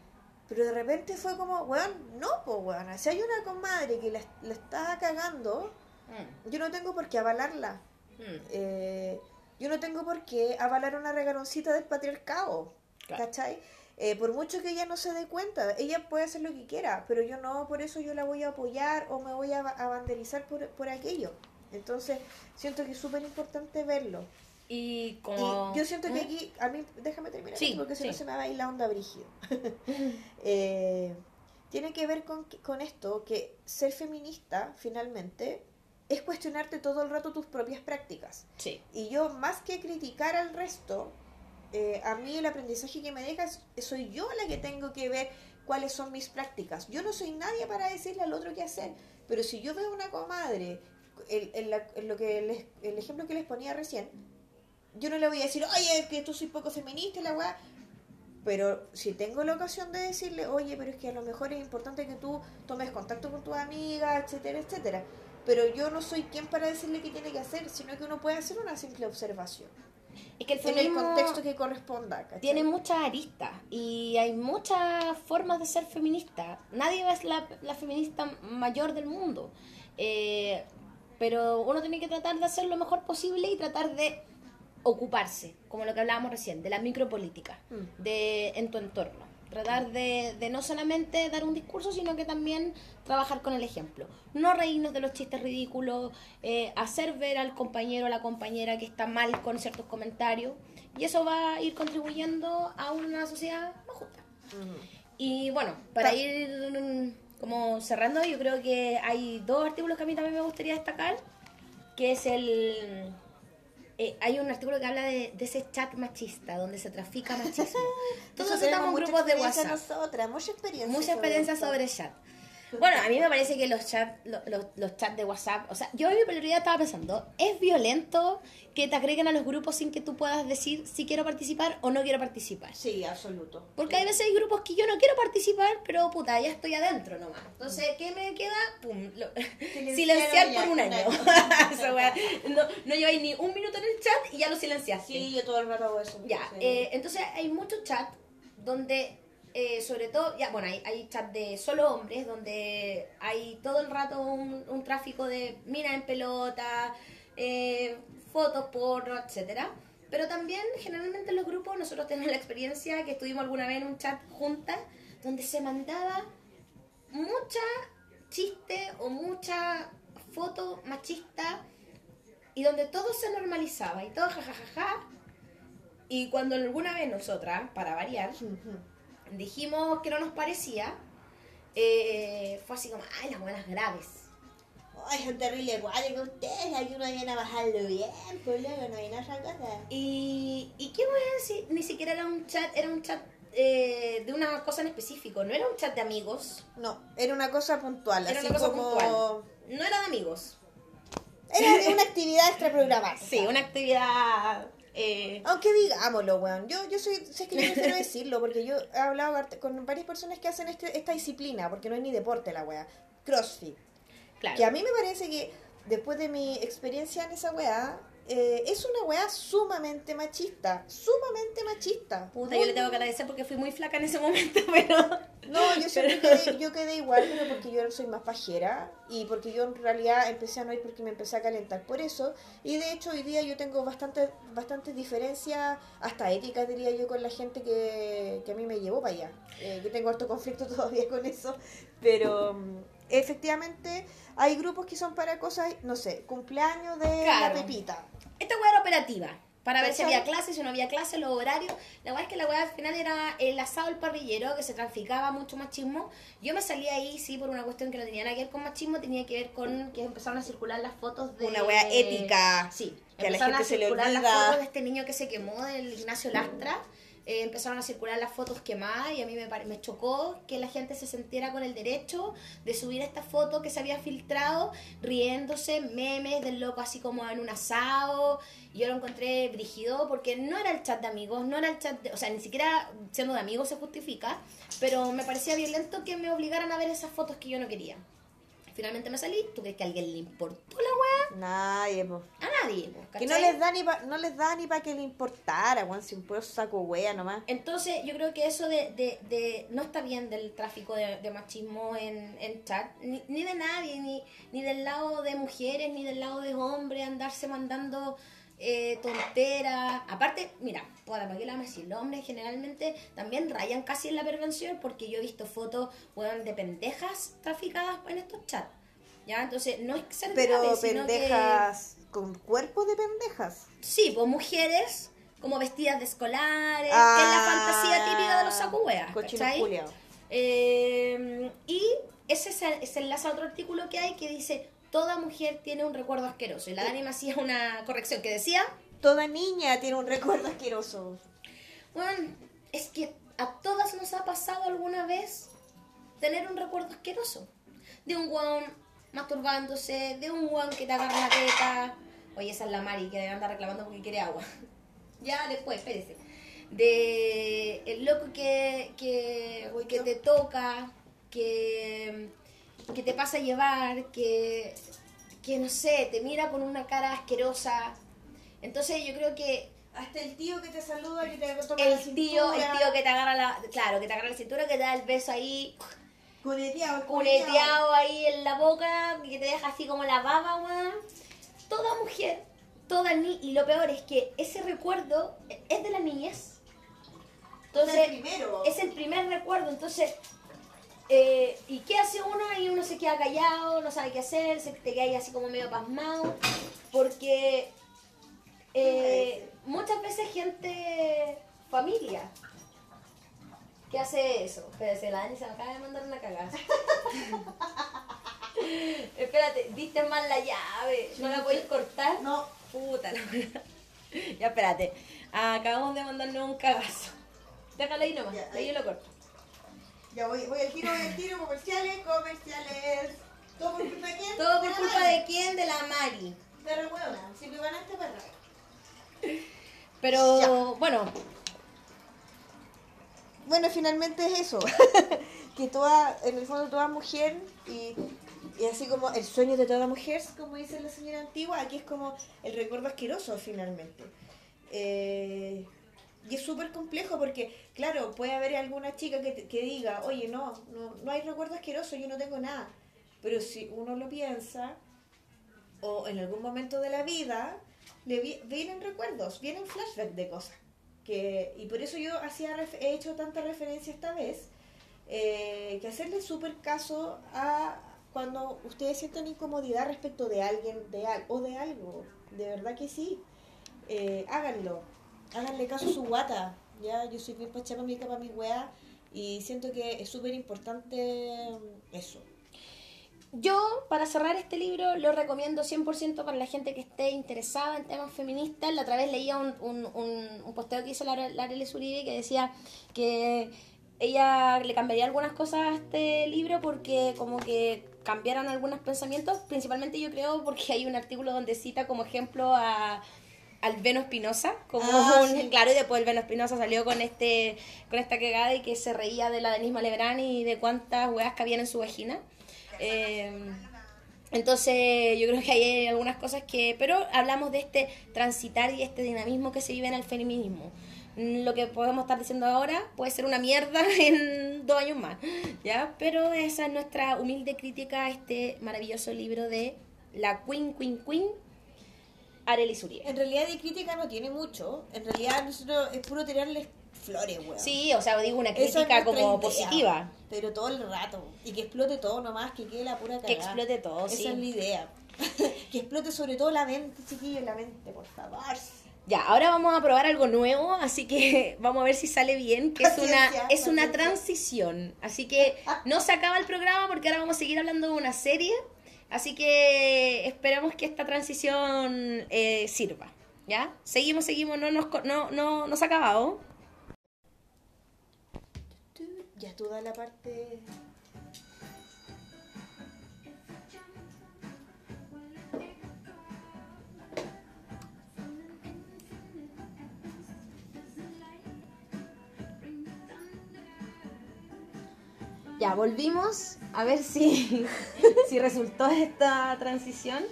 Pero de repente fue como, weón, no, pues weón, si hay una comadre que la, la está cagando, Mm, yo no tengo por qué avalarla. mm, Eh, yo no tengo por qué avalar una regaloncita del patriarcado. Claro. ¿Cachai? Eh, por mucho que ella no se dé cuenta, ella puede hacer lo que quiera, pero yo no, por eso yo la voy a apoyar o me voy a, a banderizar por, por aquello. Entonces, siento que es súper importante verlo. Y Y como... yo siento que ¿Mm? aquí, a mí, déjame terminar, Sí, esto, porque si no se me va a ir la onda brígido. (laughs) (laughs) Eh, tiene que ver con, con esto, que ser feminista, finalmente, es cuestionarte todo el rato tus propias prácticas. Sí. Y yo, más que criticar al resto, eh, a mí el aprendizaje que me deja es, soy yo la que tengo que ver cuáles son mis prácticas. Yo no soy nadie para decirle al otro qué hacer, pero si yo veo una comadre, el, el- lo que les- el ejemplo que les ponía recién, yo no le voy a decir, oye, que tú soy poco feminista la weá. Pero si tengo la ocasión de decirle, oye, pero es que a lo mejor es importante que tú tomes contacto con tus amigas, etcétera, etcétera. Pero yo no soy quien para decirle qué tiene que hacer, sino que uno puede hacer una simple observación. Es que el En el contexto que corresponda. ¿cachai? tiene muchas aristas y hay muchas formas de ser feminista. Nadie es la, la feminista mayor del mundo. Eh, pero uno tiene que tratar de hacer lo mejor posible y tratar de ocuparse, como lo que hablábamos recién, de la micropolítica, Mm. de en tu entorno. Tratar de, de no solamente dar un discurso, sino que también trabajar con el ejemplo. No reírnos de los chistes ridículos, eh, hacer ver al compañero o la compañera que está mal con ciertos comentarios, y eso va a ir contribuyendo a una sociedad más justa. Y bueno, para ir mm, como cerrando, yo creo que hay dos artículos que a mí también me gustaría destacar, que es el... eh, hay un artículo que habla de, de ese chat machista, donde se trafica machismo. (laughs) Tenemos estamos en grupos de WhatsApp. Nosotras, mucha experiencia. Mucha sobre experiencia esto. sobre chat. Bueno, a mí me parece que los chats los, los, los chats de WhatsApp, o sea, yo en mi prioridad estaba pensando, ¿es violento que te agreguen a los grupos sin que tú puedas decir si quiero participar o no quiero participar? Sí, absoluto. Porque hay veces hay grupos que yo no quiero participar, pero puta, ya estoy adentro nomás. Entonces, ¿qué me queda? Pum, lo- (laughs) silenciar por un año. (laughs) Esa wea. no, no lleváis ni un minuto en el chat y ya lo silenciaste. Sí, yo todo el rato hago eso. Ya, Sí. eh, entonces hay muchos chats donde, eh, sobre todo, ya, bueno, hay, hay chats de solo hombres, donde hay todo el rato un, tráfico de mina en pelota, eh, fotos, porno, etcétera. Pero también, generalmente en los grupos, nosotros tenemos la experiencia que estuvimos alguna vez en un chat juntas, donde se mandaba mucha chiste o mucha foto machista y donde todo se normalizaba y todo jajajaja. Y cuando alguna vez nosotras, para variar. Dijimos que no nos parecía, eh, fue así como, ay, las buenas graves. Ay, son terribles que ustedes. Aquí uno viene a bajarlo bien, pues luego no viene a otra cosa. Y, ¿y qué voy a decir? Ni siquiera era un chat, era un chat eh, de una cosa en específico, no era un chat de amigos, No, era una cosa puntual, era así una cosa como... puntual. No era de amigos. Era de una actividad extraprogramada. Sí, una actividad... eh, Aunque digámoslo, weón. Yo, yo soy, sé que yo prefiero decirlo, porque yo he hablado con varias personas que hacen este- esta disciplina, porque no es ni deporte la weá. CrossFit. claro. Que a mí me parece que después de mi experiencia en esa weá, eh, es una weá sumamente machista. Sumamente machista. Puta, yo le tengo que agradecer porque fui muy flaca en ese (laughs) momento, pero... No, yo (laughs) siempre quedé, yo quedé igual, pero porque yo soy más pajera y porque yo en realidad empecé a no ir porque me empecé a calentar por eso. Y de hecho hoy día yo tengo bastante, bastantes diferencias, hasta éticas diría yo, con la gente que, que a mí me llevó para allá. Eh, yo tengo harto conflicto (laughs) todavía con eso, pero mm, efectivamente hay grupos que son para cosas, no sé, cumpleaños de Claro. la Pepita. Operativa. Para ver si había clases, si no había clases, los horarios. La weá es que la weá al final era el asado al parrillero, que se traficaba mucho machismo. Yo me salí ahí, sí, por una cuestión que no tenía nada que ver con machismo, tenía que ver con que empezaron a circular las fotos de... Una weá ética. Sí, Que a la empezaron gente a se le circular las fotos de este niño que se quemó, del Ignacio Lastra. Eh, empezaron a circular las fotos quemadas y a mí me, me chocó que la gente se sintiera con el derecho de subir esta foto que se había filtrado, riéndose, memes del loco así como en un asado. Yo lo encontré brígido porque no era el chat de amigos, no era el chat de... O sea, ni siquiera siendo de amigos se justifica, pero me parecía violento que me obligaran a ver esas fotos que yo no quería. Finalmente me salí. ¿Tú crees que a alguien le importó la weá? Nadie, po. A nadie, po, Que no les da ni pa, no les da ni para que le importara, weón, si un puro saco wea nomás. Entonces, yo creo que eso de, de, de- no está bien del tráfico de, de machismo en, en chat, ni, ni de nadie, ni, ni del lado de mujeres, ni del lado de hombres, andarse mandando eh, tonteras. Aparte, mira, para qué la vamos a decir, los hombres generalmente también rayan casi en la pervención, porque yo he visto fotos, de pendejas traficadas en estos chats. ¿Ya? Entonces, no es ser Pero grave, que- pendejas con cuerpo de pendejas. Sí, pues mujeres como vestidas de escolares, Ah, que es la fantasía típica de los ¿cachai? culiados. Eh, y ese se, se enlaza a otro artículo que hay que dice, toda mujer tiene un recuerdo asqueroso. Y la Dani me hacía una corrección que decía, Toda niña tiene un recuerdo asqueroso. bueno, es que a todas nos ha pasado alguna vez tener un recuerdo asqueroso. De un guan masturbándose, de un guan que te agarra la teta. Oye, esa es la Mari que anda reclamando porque quiere agua. (laughs) ya después, espérese. De el loco que, que, que te toca, que, que te pasa a llevar, que, que no sé, te mira con una cara asquerosa. Entonces yo creo que Hasta el tío que te saluda, que te toma la el tío, el tío que te agarra la, claro, que te agarra la cintura, que te da el beso ahí, Culeteado, culeteado ahí en la boca, que te deja así como la baba, weón. Toda mujer, toda ni y lo peor es que ese recuerdo es de la niñez. Entonces, el primero. es el primer recuerdo, entonces, eh, ¿y qué hace uno? Y uno se queda callado, no sabe qué hacer, se te queda ahí así como medio pasmado, porque eh, muchas veces gente, familia, que hace eso. Espérate, la Dani se me acaba de mandar una cagada. (laughs) Espérate, diste mal la llave, no la podéis cortar. No, Puta la verdad. (laughs) Ya, espérate. Acabamos de mandarnos un cagazo. Déjalo ahí nomás, Ya, ahí. yo lo corto. Ya voy, voy al tiro, voy al tiro, comerciales, comerciales. ¿Todo por culpa de quién? ¿Todo por la culpa Mari. de quién? De la Mari. De la huevona. Siempre van a este perra. Pero Ya. bueno, Bueno, finalmente es eso. (laughs) que toda, en el fondo toda mujer y, y así como el sueño de toda mujer, como dice la señora antigua, aquí es como el recuerdo asqueroso finalmente. Eh, y es súper complejo porque, claro, puede haber alguna chica que, que diga, oye, no, no, no hay recuerdo asqueroso, yo no tengo nada. Pero si uno lo piensa, o en algún momento de la vida, le vi- vienen recuerdos, vienen flashbacks de cosas. Que, y por eso yo hacía he hecho tanta referencia esta vez, eh, que hacerle súper caso a cuando ustedes sienten incomodidad respecto de alguien de al, o de algo. De verdad que sí. Eh, háganlo. Háganle caso a su guata. ¿ya? Yo soy bien pachapa mi capa, mi weá. Y siento que es súper importante mm, eso. yo para cerrar este libro lo recomiendo 100% para la gente que esté interesada en temas feministas. La otra vez leía un, un, un, un posteo que hizo la, la Arely Zuribe que decía que ella le cambiaría algunas cosas a este libro porque como que cambiaron algunos pensamientos, principalmente yo creo porque hay un artículo donde cita como ejemplo a al Veno Espinosa, como Ah, un, sí. claro, y después el Veno Espinosa salió con este con esta cagada y que se reía de la Denise Malebrán y de cuántas weas cabían en su vagina. Eh, entonces yo creo que hay algunas cosas que... Pero hablamos de este transitar y este dinamismo que se vive en el feminismo. Lo que podemos estar diciendo ahora puede ser una mierda (laughs) en dos años más, ¿ya? Pero esa es nuestra humilde crítica a este maravilloso libro de la Queen Queen Queen, Arely Zuribe. En realidad de crítica no tiene mucho. En realidad nosotros es puro tirarles flores, weón. Sí, o sea, digo una Esa es crítica nuestra como idea, positiva. Pero todo el rato. Y que explote todo nomás, que quede la pura cagada. Que explote todo, Esa sí. es la idea. (laughs) que explote sobre todo la mente, chiquillos, la mente, por favor. Ya, ahora vamos a probar algo nuevo, así que (laughs) vamos a ver si sale bien, que es una, es una transición. Así que no se acaba el programa porque ahora vamos a seguir hablando de una serie. Así que esperamos que esta transición eh, sirva. ¿Ya? Seguimos, seguimos, no nos, no, no, no se ha acabado. Ya toda la parte. Volvimos a ver si, (laughs) si resultó esta transición.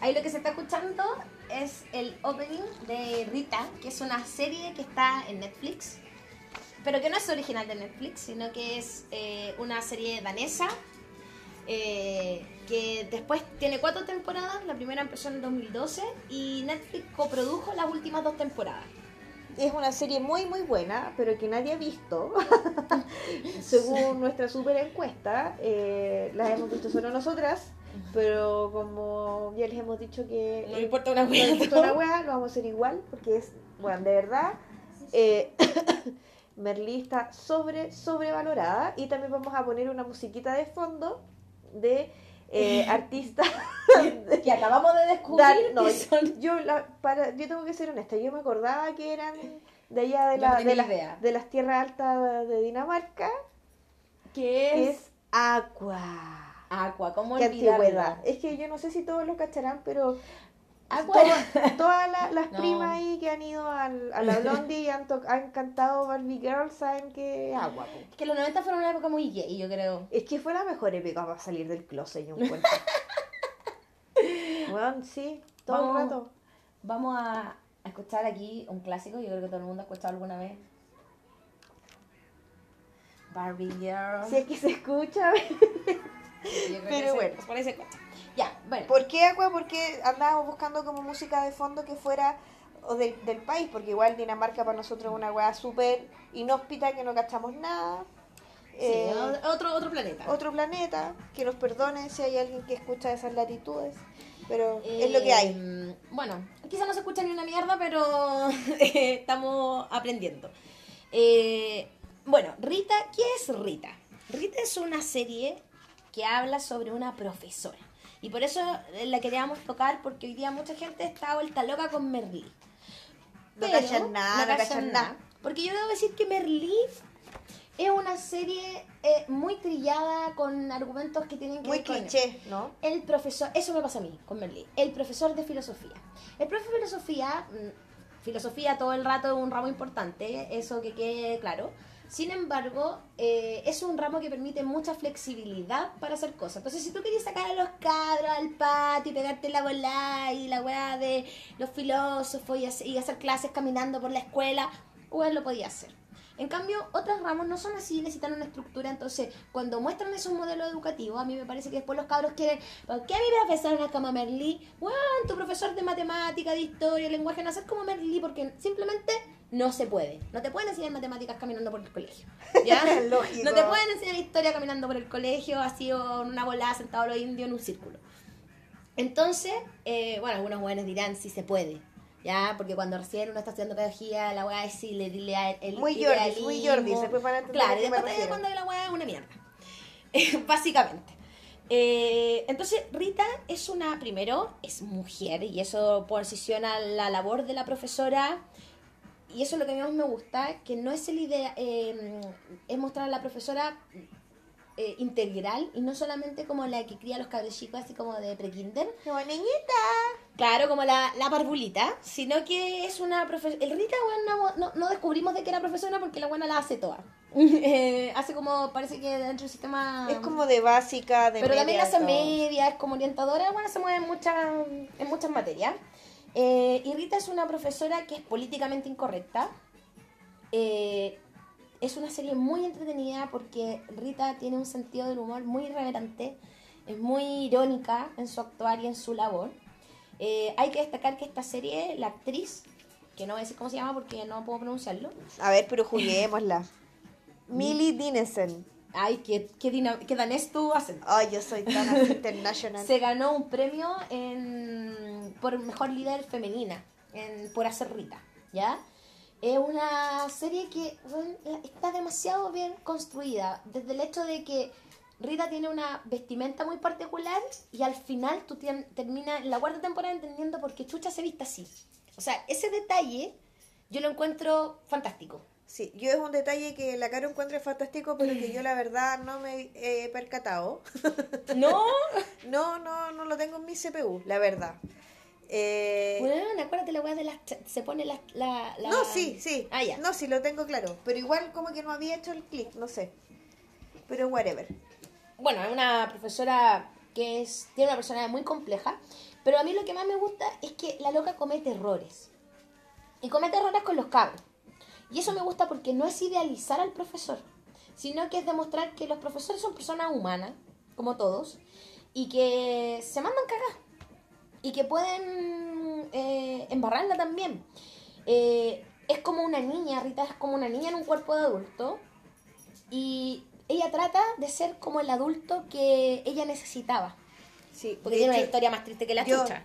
Ahí lo que se está escuchando es el opening de Rita, que es una serie que está en Netflix, pero que no es original de Netflix, sino que es eh, una serie danesa, eh, que después tiene cuatro temporadas, la primera empezó en 2012 y Netflix coprodujo las últimas dos temporadas. Es una serie muy muy buena, pero que nadie ha visto. (laughs) Según nuestra super encuesta, eh, las hemos visto solo nosotras. Pero como ya les hemos dicho que No importa una no hueá. nos importa una wea, lo vamos a hacer igual, porque es, bueno, de verdad, eh, (coughs) Merlí está sobre, sobrevalorada. Y también vamos a poner una musiquita de fondo de eh, (laughs) artistas. (laughs) que acabamos de descubrir no, que son... (laughs) yo, la, para, yo tengo que ser honesta, yo me acordaba que eran de allá de, la, no de, las- idea. de las tierras altas de Dinamarca, que es es Aqua. Aqua, ¿cómo Qué antigüedad. Es que yo no sé si todos lo cacharán, pero Aqua todas, (laughs) todas la- las No. primas ahí que han ido al, a la Blondie y han, to- han cantado Barbie Girl saben que es Aqua. po. Es que los 90 fueron una época muy gay, yo creo. Es que fue la mejor época para salir del closet, yo encuentro. Bueno, sí, todo Vamos. el rato. Vamos a, a escuchar aquí un clásico, yo creo que todo el mundo ha escuchado alguna vez. Barbie Girl. Si es que se escucha. (laughs) Pero se- bueno. Por se escucha. Ya, bueno. ¿Por qué Aqua? Porque andábamos buscando como música de fondo que fuera o del, del país, porque igual Dinamarca para nosotros es una weá súper inhóspita que no cachamos nada. Sí, Eh, otro, otro planeta. otro planeta, que nos perdone si hay alguien que escucha esas latitudes, pero es lo que hay. Eh, Bueno, quizá no se escucha ni una mierda, pero (laughs) estamos aprendiendo. Eh, bueno, Rita, ¿qué es Rita? Rita es una serie que habla sobre una profesora. Y por eso la queríamos tocar, porque hoy día mucha gente está vuelta loca con Merlí. No cachan nada, no cachan nada. Porque yo debo decir que Merlí es una serie eh, muy trillada con argumentos que tienen que Muy ver con cliché, ¿no? el profesor, eso me pasa a mí con Merlí, el profesor de filosofía. El profe de filosofía, mm, filosofía todo el rato es un ramo importante, eso que quede claro. Sin embargo, eh, es un ramo que permite mucha flexibilidad para hacer cosas. Entonces, si tú querías sacar a los cabros al patio y pegarte la bola y la weá de los filósofos y hacer, y hacer clases caminando por la escuela, pues lo podía hacer. En cambio, otros ramos no son así, necesitan una estructura. Entonces, cuando muestran esos modelos educativos, a mí me parece que después los cabros quieren, ¿por qué mi profesor no es como Merlí? Bueno, tu profesor de matemática, de historia, lenguaje, no ser como Merlí porque simplemente no se puede. No te pueden enseñar matemáticas caminando por el colegio. (laughs) ¿Ya? Lógico. No te pueden enseñar historia caminando por el colegio, así o en una volada sentado los indios en un círculo. Entonces, eh, bueno, algunos jóvenes dirán si se puede. ¿Ya? Porque cuando recién uno está estudiando pedagogía, la weá es si le dile a el Muy Jordi, muy. Jordi, se para entender Claro, y después te que la weá es una mierda. (laughs) Básicamente. Eh, entonces, Rita es una, primero, es mujer y eso posiciona la labor de la profesora y eso es lo que a mí más me gusta, que no es el idea, eh, es mostrar a la profesora eh, integral y no solamente como la que cría los cabros chicos así como de prekinder, Como niñita. claro, como la, la barbulita, sino que es una profesora, el Rita, bueno, no, no descubrimos de que era profesora porque la buena la hace toda. (laughs) Eh, hace como, parece que dentro del sistema... Es como de básica, de Pero también media, hace media, es como orientadora, bueno, se mueve en muchas, en muchas materias. Eh, y Rita es una profesora que es políticamente incorrecta. Eh, es una serie muy entretenida porque Rita tiene un sentido del humor muy irreverente, es muy irónica en su actuar y en su labor. Eh, hay que destacar que esta serie, la actriz, que no voy a decir cómo se llama porque no puedo pronunciarlo, A ver, pero juguémosla. (laughs) Millie Dinesen. ay, qué, qué, qué danés tu acento. Ay, yo soy tan así international. se ganó un premio en, por mejor líder femenina en, por hacer Rita, ¿ya? Es una serie que bueno, está demasiado bien construida, desde el hecho de que Rita tiene una vestimenta muy particular y al final tú terminas en la cuarta temporada entendiendo por qué Chucha se viste así. O sea, ese detalle yo lo encuentro fantástico. Sí, yo es un detalle que la Caro encuentra fantástico, pero que yo la verdad no me he percatado. ¿No? (laughs) No, no, no lo tengo en mi CPU, la verdad. Eh, Bueno, acuérdate la weá de las... Se pone la... la, la- no, sí, sí. Ah, ya. No, sí, lo tengo claro. Pero igual como que no había hecho el clic, no sé. Pero whatever. bueno, es una profesora que es, tiene una personalidad muy compleja, pero a mí lo que más me gusta es que la loca comete errores. Y comete errores con los cabros. Y eso me gusta porque no es idealizar al profesor, sino que es demostrar que los profesores son personas humanas, como todos, y que se mandan cagar. Y que pueden eh, embarrarla también. Eh, es como una niña, Rita es como una niña en un cuerpo de adulto. Y ella trata de ser como el adulto que ella necesitaba. Sí, Porque tiene una historia más triste que la yo- chucha.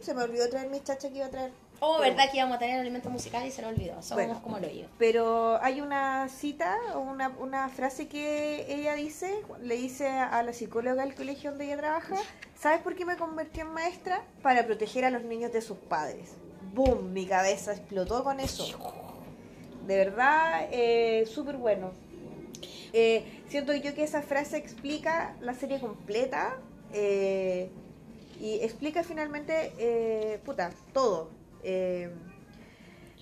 Se me olvidó traer mis chachas que iba a traer. Oh, verdad que íbamos a tener elementos musicales y se nos olvidó. Somos Bueno. como lo oído. Pero hay una cita una, una frase que ella dice, le dice a la psicóloga del colegio donde ella trabaja, ¿sabes por qué me convertí en maestra? Para proteger a los niños de sus padres. ¡Boom! Mi cabeza explotó con eso. De verdad, eh, súper bueno. Eh, siento yo que esa frase explica la serie completa eh, y explica finalmente, eh, puta, todo. Eh,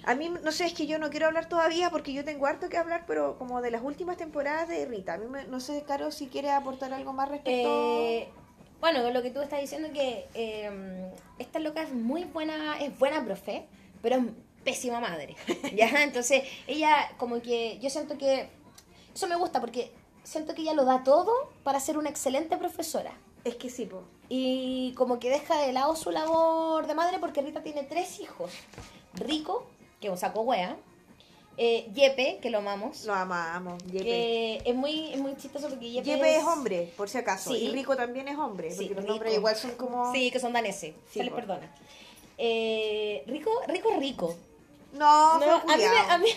a mí, no sé, es que yo no quiero hablar todavía porque yo tengo harto que hablar, pero como de las últimas temporadas de Rita. A mí, me- no sé, Caro, si quiere aportar algo más respecto. Eh, bueno, con lo que tú estás diciendo que eh, esta loca es muy buena, es buena profe, pero es pésima madre. (laughs) ¿Ya? Entonces, ella como que, yo siento que, eso me gusta porque siento que ella lo da todo para ser una excelente profesora. Es que sí, po. Y como que deja de lado su labor de madre porque Rita tiene tres hijos. Rico, que un saco wea. Eh, Yepe, que lo amamos. Lo amamos. Yepe. Que es muy, es muy chistoso porque Yepe, Yepe es hombre, por si acaso. Sí. Y Rico también es hombre, Sí, porque los Rico. nombres igual son como... Sí, que son daneses. Sí, se les perdona. Eh, rico, rico, rico. No, No, fue a mí, me- culiao. a mí-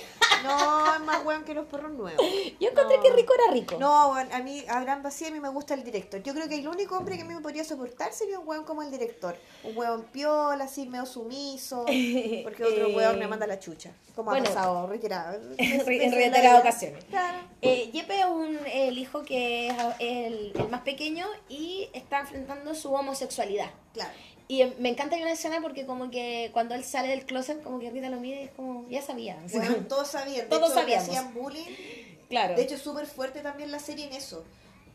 No, es más weón que los perros nuevos. (laughs) yo encontré No. que rico era rico. No, a mí, hablando así, a mí me gusta el director. Yo creo que el único hombre que a mí me podría soportar sería un weón como el director. Un weón piola, así, medio sumiso. (laughs) Porque otro Eh, weón me manda la chucha. Como bueno. ha pasado, reiterado. (laughs) En reiteradas ocasiones. Claro. Eh, Yepe es un, el hijo que es el, el más pequeño y está enfrentando su homosexualidad. Claro. Y eh, me encanta una escena porque como que cuando él sale del closet, como que Rita lo mira y es como, ya sabía. Bueno, todos sabían. De Todos hecho, sabíamos. hacían bullying. claro. De hecho, es súper fuerte también la serie en eso.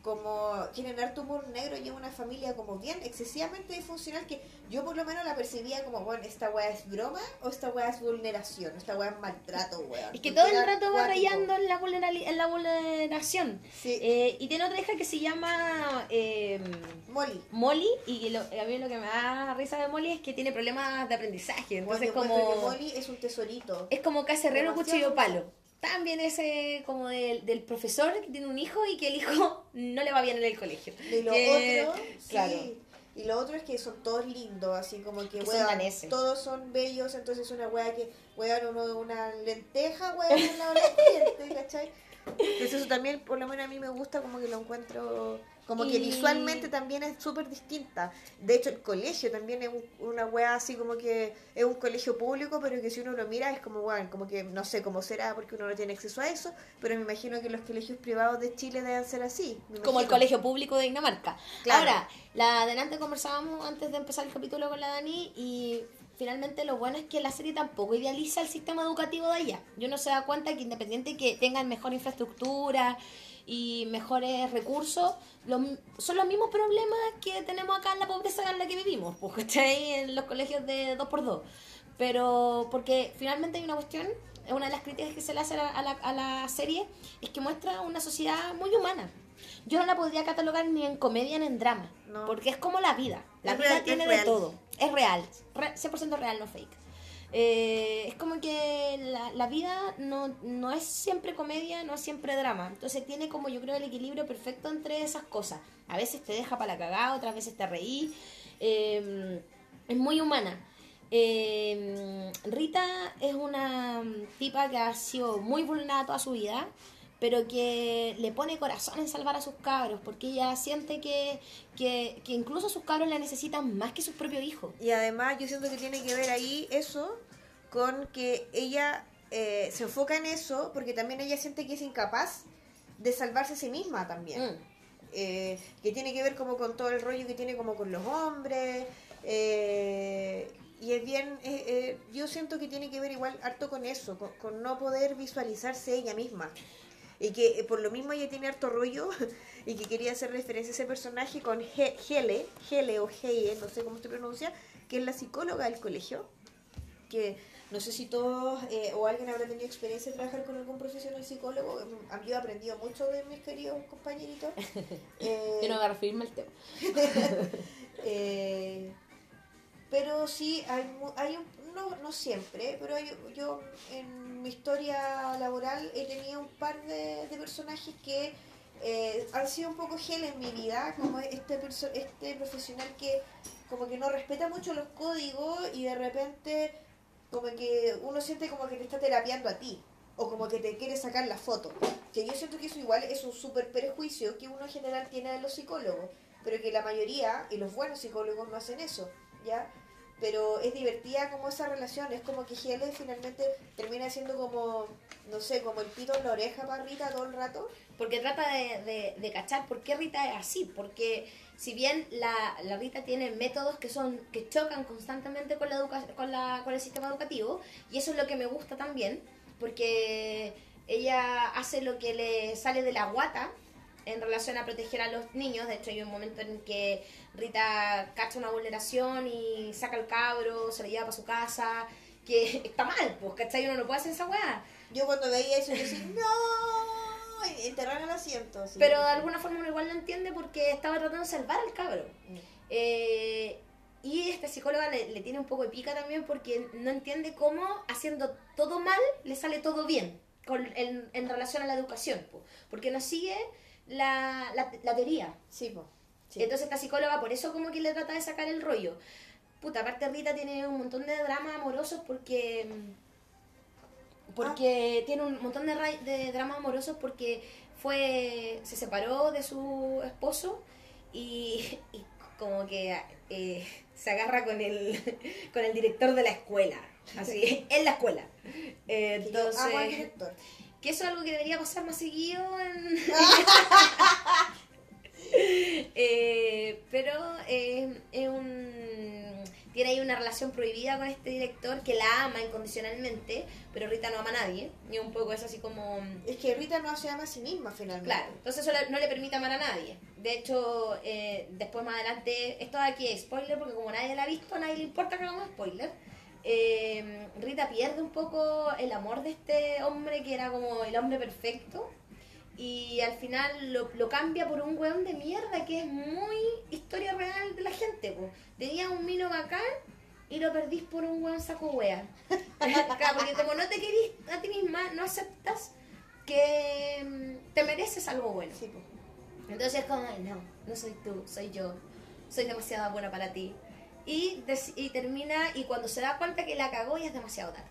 Como tienen harto humor negro y es una familia como bien excesivamente disfuncional que yo por lo menos la percibía como, bueno, esta weá es broma o esta weá es vulneración, esta weá es maltrato, weón. es que todo el rato va rayando en la, en la vulneración. Sí, Eh, y tiene otra hija que se llama eh, Molly. Molly, y lo- a mí lo que me da risa de Molly es que tiene problemas de aprendizaje. Bueno, Entonces, que como, Molly es un tesorito. es como caserrero, cuchillo, palo. También ese como del, del profesor que tiene un hijo y que el hijo (laughs) no le va bien en el colegio. Y lo otro, sí. claro. Y lo otro es que son todos lindos, así como que, Que son weón, daneses. todos son bellos, entonces una weá que, weón, uno, una lenteja, weón, en la gente, ¿cachai? (laughs) Entonces eso también, por lo menos a mí me gusta, como que lo encuentro, como que visualmente también es súper distinta. De hecho, el colegio también es un- una weá así como que es un colegio público, pero que si uno lo mira es como, weón, como que no sé cómo será porque uno no tiene acceso a eso, pero me imagino que los colegios privados de Chile deben ser así. Como el colegio público de Dinamarca. Claro. Ahora, la adelante conversábamos antes de empezar el capítulo con la Dani y finalmente lo bueno es que la serie tampoco idealiza el sistema educativo de allá. Yo no se da cuenta que independiente que tengan mejor infraestructura y mejores recursos, son los mismos problemas que tenemos acá en la pobreza en la que vivimos, pues, (laughs) ¿cachai? En los colegios de 2x2. Pero porque finalmente hay una cuestión, una de las críticas que se le hace a la, a la- serie es que muestra una sociedad muy humana. Yo no la podría catalogar ni en comedia ni en drama, No. porque es como la vida. La Es vida real, tiene de real. todo. Es real, re- 100% real, no fake. Eh, es como que la, vida no, no es siempre comedia, no es siempre drama. Entonces tiene como yo creo el equilibrio perfecto entre esas cosas. A veces te deja para la cagada, otras veces te reí. Eh, es muy humana. Eh, Rita es una tipa que ha sido muy vulnerada toda su vida, pero que le pone corazón en salvar a sus cabros, porque ella siente que, que, que incluso sus cabros la necesitan más que sus propios hijos. Y además yo siento que tiene que ver ahí eso con que ella eh, se enfoca en eso porque también ella siente que es incapaz de salvarse a sí misma también. Mm. Eh, que tiene que ver como con todo el rollo que tiene como con los hombres. eh, y es bien, eh, eh, yo siento que tiene que ver igual harto con eso, con, con no poder visualizarse ella misma. Y que eh, por lo mismo ella tiene harto rollo (laughs) y que quería hacer referencia a ese personaje con He- Hele, Hele o Heye, no sé cómo se pronuncia, que es la psicóloga del colegio. Que no sé si todos eh, o alguien habrá tenido experiencia de trabajar con algún profesional psicólogo. Yo he aprendido mucho de mis queridos compañeritos. Eh, (laughs) Yo no voy a referirme al tema. (laughs) eh, pero sí, hay, hay un, no, no siempre, pero hay- yo en mi historia laboral he tenido un par de, de personajes que eh, han sido un poco gel en mi vida, como este, perso- este profesional que como que no respeta mucho los códigos y de repente como que uno siente como que te está terapiando a ti o como que te quiere sacar la foto. Que yo siento que eso igual es un súper prejuicio que uno en general tiene de los psicólogos, pero que la mayoría y los buenos psicólogos no hacen eso, ¿ya? Pero es divertida como esa relación, es como que GL finalmente termina siendo como, no sé, como el pito en la oreja para Rita todo el rato. Porque trata de, de, de cachar por qué Rita es así. Porque si bien la, la Rita tiene métodos que son que chocan constantemente con, la educa con, la, con el sistema educativo, y eso es lo que me gusta también, porque ella hace lo que le sale de la guata en relación a proteger a los niños. De hecho, hay un momento en que Rita cacha una vulneración y saca al cabro, se lo lleva para su casa, que (laughs) está mal, pues, ¿cachai? Uno no puede hacer esa weá. Yo cuando veía eso, yo decía, no, enterrar el asiento. Pero de alguna forma uno igual lo entiende porque estaba tratando de salvar al cabro. Mm. Eh, y esta psicóloga le, le tiene un poco de pica también porque no entiende cómo haciendo todo mal le sale todo bien con, en, en relación a la educación. po. Porque no sigue la, la, la teoría. Sí, po. Sí. Entonces esta psicóloga por eso como que le trata de sacar el rollo. Puta, aparte Rita tiene un montón de dramas amorosos porque... Porque tiene un montón de, de dramas amorosos porque fue se separó de su esposo y, y como que eh, se agarra con el, con el director de la escuela. Así, (laughs) en la escuela. Eh, entonces, director. Que eso es algo que debería pasar más seguido en... (laughs) Eh, pero eh, es un... tiene ahí una relación prohibida con este director que la ama incondicionalmente, pero Rita no ama a nadie. Y un poco es así como... Es que Rita no se ama a sí misma finalmente. Claro, entonces eso no le permite amar a nadie. De hecho, eh, después más adelante, esto de aquí es spoiler porque como nadie la ha visto, a nadie le importa que hagamos spoiler. Eh, Rita pierde un poco el amor de este hombre que era como el hombre perfecto y al final lo, lo cambia por un weón de mierda que es muy historia real de la gente. po. Tenía un mino bacán y lo perdís por un weón saco wea. (laughs) Claro, porque como no te querís a ti misma, no aceptas que mm, te mereces algo bueno. Sí. Entonces es como, "Ay, no, no soy tú, soy yo, soy demasiado buena para ti. Y, termina, y cuando se da cuenta que la cagó ya es demasiado tarde,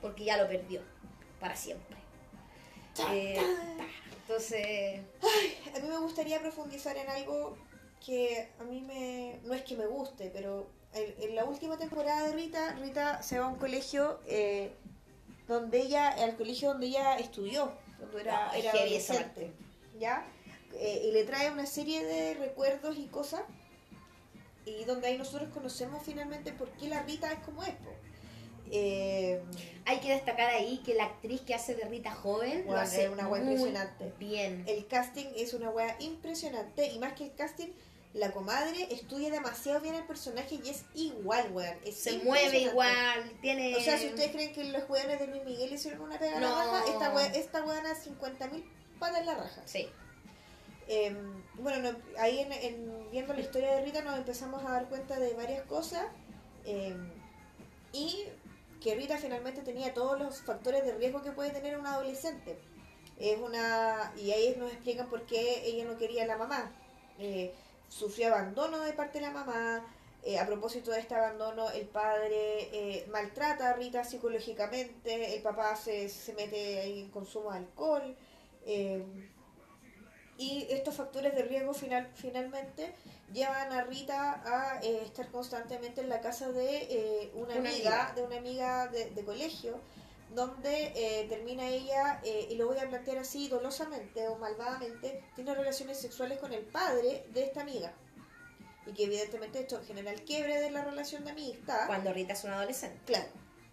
porque ya lo perdió, para siempre. Eh, entonces, A mí me gustaría profundizar en algo que a mí me... No es que me guste, pero en, en la última temporada de Rita, Rita se va a un colegio eh, donde ella, al colegio donde ella estudió, cuando era, Ay, era adolescente, ¿ya? Eh, y le trae una serie de recuerdos y cosas y donde ahí nosotros conocemos finalmente por qué la Rita es como es. Eh, hay que destacar ahí que la actriz que hace de Rita joven lo Bueno, hace es una wea impresionante. bien. el casting es una wea impresionante y más que el casting, la comadre estudia demasiado bien el personaje y es igual, weón. Se mueve igual, tiene... O sea, si ustedes creen que los weones de Luis Miguel hicieron una pega No. la raja, esta, wea, esta weona 50.000 patas en la raja. Sí, Eh, bueno, no, ahí en, en- viendo la historia de Rita nos empezamos a dar cuenta de varias cosas eh, y que Rita finalmente tenía todos los factores de riesgo que puede tener un adolescente. Es una y ahí nos explican por qué ella no quería a la mamá. Eh, sufrió abandono de parte de la mamá. eh, a propósito de este abandono, el padre eh, maltrata a Rita psicológicamente, el papá se, se mete ahí en consumo de alcohol. Y estos factores de riesgo final, finalmente llevan a Rita a eh, estar constantemente en la casa de eh, una, Una amiga, amiga. de una amiga de, de colegio, donde eh, termina ella, eh, y lo voy a plantear así dolosamente o malvadamente, tiene relaciones sexuales con el padre de esta amiga. Y que evidentemente esto genera el quiebre de la relación de amistad. cuando Rita es una adolescente. Claro.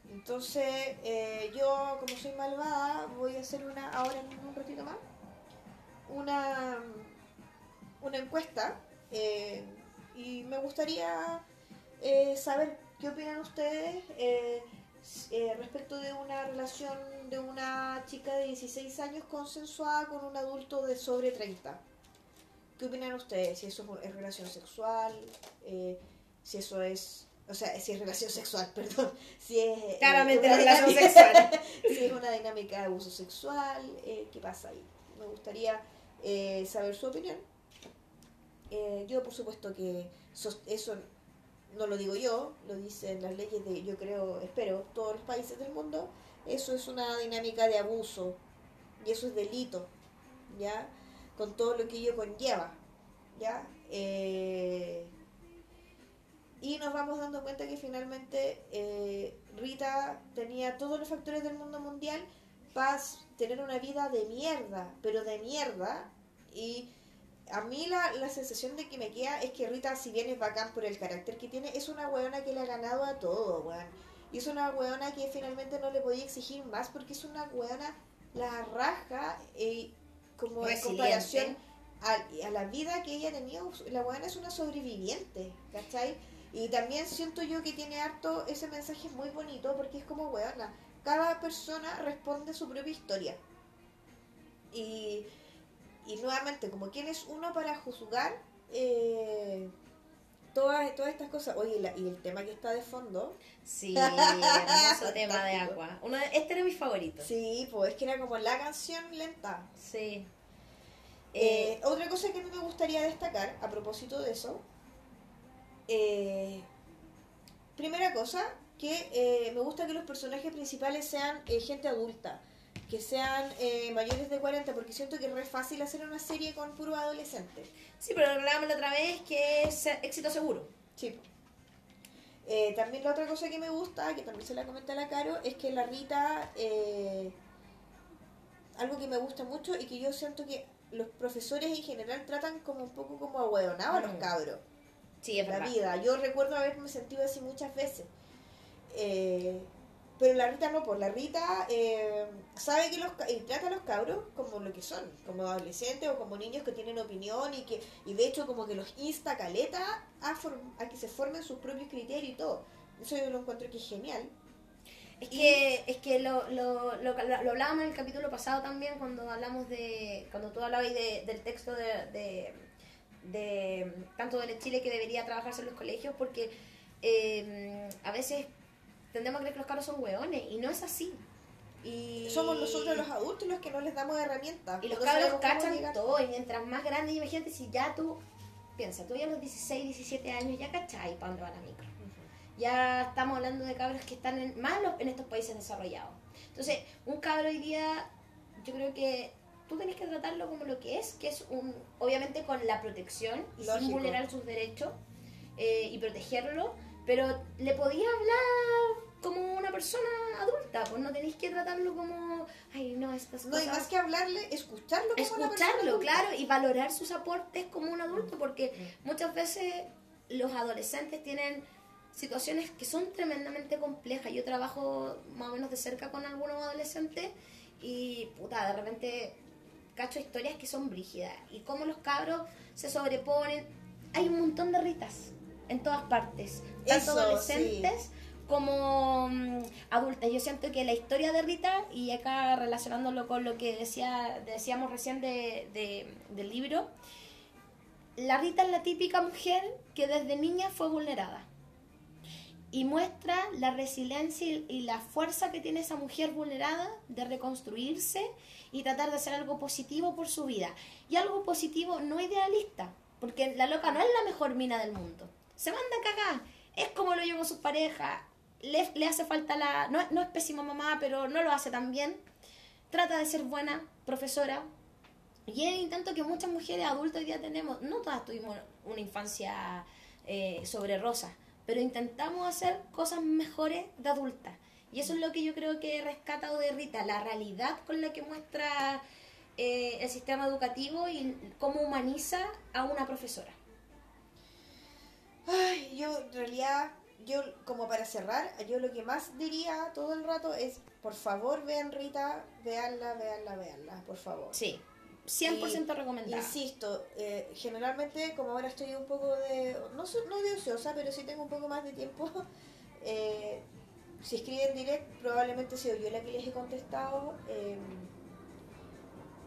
Entonces, eh, yo, como soy malvada, voy a hacer una ahora en un ratito más. Una, una encuesta eh, y me gustaría eh, saber qué opinan ustedes eh, eh, respecto de una relación de una chica de 16 años consensuada con un adulto de sobre 30. ¿Qué opinan ustedes? Si eso es relación sexual, eh, si eso es... O sea, si es relación sexual, (laughs) perdón. Si es... Claramente relación dinámica- sexual. (laughs) si es una dinámica de abuso sexual, eh, ¿qué pasa ahí? Me gustaría eh, saber su opinión. Eh, yo, por supuesto, que eso no lo digo yo, lo dicen las leyes de, yo creo, espero, todos los países del mundo. Eso es una dinámica de abuso y eso es delito, ¿ya? Con todo lo que ello conlleva, ¿ya? Eh, y nos vamos dando cuenta que finalmente eh, Rita tenía todos los factores del mundo mundial para tener una vida de mierda, pero de mierda. Y a mí la, la sensación de que me queda es que Rita, si bien es bacán por el carácter que tiene, es una weona que le ha ganado a todo, weón. Y es una weona que finalmente no le podía exigir más porque es una weona la raja eh, como en comparación a, a la vida que ella tenido. La weona es una sobreviviente, ¿cachai? Y también siento yo que tiene harto ese mensaje muy bonito porque es como weona. Cada persona responde a su propia historia. Y, y nuevamente, como quién es uno para juzgar eh, todas, todas estas cosas. Oye, y la- y el tema que está de fondo. Sí, (laughs) hermoso tema de agua. Uno de- este era mi favorito. Sí, pues es que era como la canción lenta. Sí. Eh, otra cosa que me gustaría destacar a propósito de eso. eh, primera cosa, que eh, me gusta que los personajes principales sean eh, gente adulta. Que sean eh, mayores de 40, porque siento que es re fácil hacer una serie con puro adolescentes. Sí, pero hablábamos la otra vez que es éxito seguro. Sí. Eh, también la otra cosa que me gusta, que también se la comenté a la Caro, es que la Rita, eh, algo que me gusta mucho y que yo siento que los profesores en general tratan como un poco como ahueonados a los Mm. cabros. Sí, es la verdad. vida. Yo recuerdo haberme sentido así muchas veces. Eh, pero la Rita no, pues la Rita eh, sabe que los y trata a los cabros como lo que son, como adolescentes o como niños que tienen opinión y que y de hecho como que los insta caleta a, form- a que se formen sus propios criterios y todo. Eso yo lo encuentro que es genial. Es que, es que lo, lo, lo, lo hablábamos en el capítulo pasado también cuando hablamos de, cuando tú hablabas de, del texto de, de, de tanto de Chile que debería trabajarse en los colegios porque eh, a veces tendemos a creer que los caros son hueones y no es así. Y, Somos nosotros los adultos los que no les damos herramientas. Y los cabros cachan llegar. todo y mientras más grande, imagínate si ya tú, piensa, tú ya a los 16, 17 años ya cachai para dónde va la micro. Ya estamos hablando de cabros que están en, más en estos países desarrollados. Entonces, un cabro hoy día, yo creo que tú tenés que tratarlo como lo que es, que es un, obviamente con la protección y sin Lógico. vulnerar sus derechos eh, y protegerlo, pero le podía hablar como una persona adulta, pues no tenéis que tratarlo como, ay, no, estas No hay cosas más que hablarle, escucharlo como una persona escucharlo, adulta. claro, y valorar sus aportes como un adulto, porque muchas veces los adolescentes tienen situaciones que son tremendamente complejas. Yo trabajo más o menos de cerca con algunos adolescentes y, puta, de repente cacho historias que son brígidas y cómo los cabros se sobreponen. Hay un montón de ritas en todas partes, tanto Eso, adolescentes como mm, adultas. Yo siento que la historia de Rita, y acá relacionándolo con lo que decía, decíamos recién de, de- del libro, la Rita es la típica mujer que desde niña fue vulnerada. Y muestra la resiliencia y la fuerza que tiene esa mujer vulnerada de reconstruirse y tratar de hacer algo positivo por su vida. Y algo positivo no idealista, porque la loca no es la mejor mina del mundo. Se manda a cagar. Es como lo llevó sus parejas. Le, hace falta la... No, no es pésima mamá, pero no lo hace tan bien. Trata de ser buena profesora. Y es el intento que muchas mujeres adultas hoy día tenemos. No todas tuvimos una infancia eh, sobre rosa, pero intentamos hacer cosas mejores de adultas. Y eso es lo que yo creo que he rescatado de Rita, la realidad con la que muestra eh, el sistema educativo y cómo humaniza a una profesora. Ay, yo en realidad, yo como para cerrar, yo lo que más diría todo el rato es, por favor vean Rita, veanla, veanla, veanla, por favor. Sí, 100% recomendada. Insisto, eh, generalmente como ahora estoy un poco de, no, no de ociosa, pero sí tengo un poco más de tiempo, (laughs) eh, si escriben direct probablemente sido yo la que les he contestado. eh,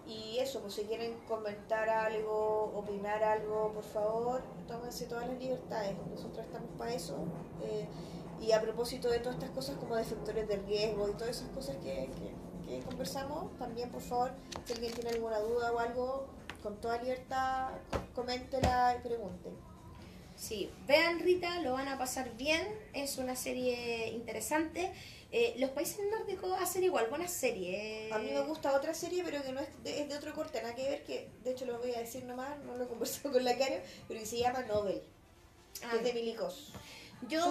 y eso, pues si quieren comentar algo, opinar algo, por favor, tómense todas las libertades. Nosotros estamos para eso. eh, y a propósito de todas estas cosas como de factores de riesgo y todas esas cosas que, que- que conversamos, también por favor, si alguien tiene alguna duda o algo, con toda libertad, co- coméntela y pregunte. Sí, vean Rita, lo van a pasar bien, es una serie interesante. Eh, los países nórdicos hacen igual, buenas series. A mí me gusta otra serie, pero que no es de, es de otro corte, nada que ver, que de hecho lo voy a decir nomás, no lo he conversado con la Karen, pero que se llama Nobel, Ah, que es de Milicos. Yo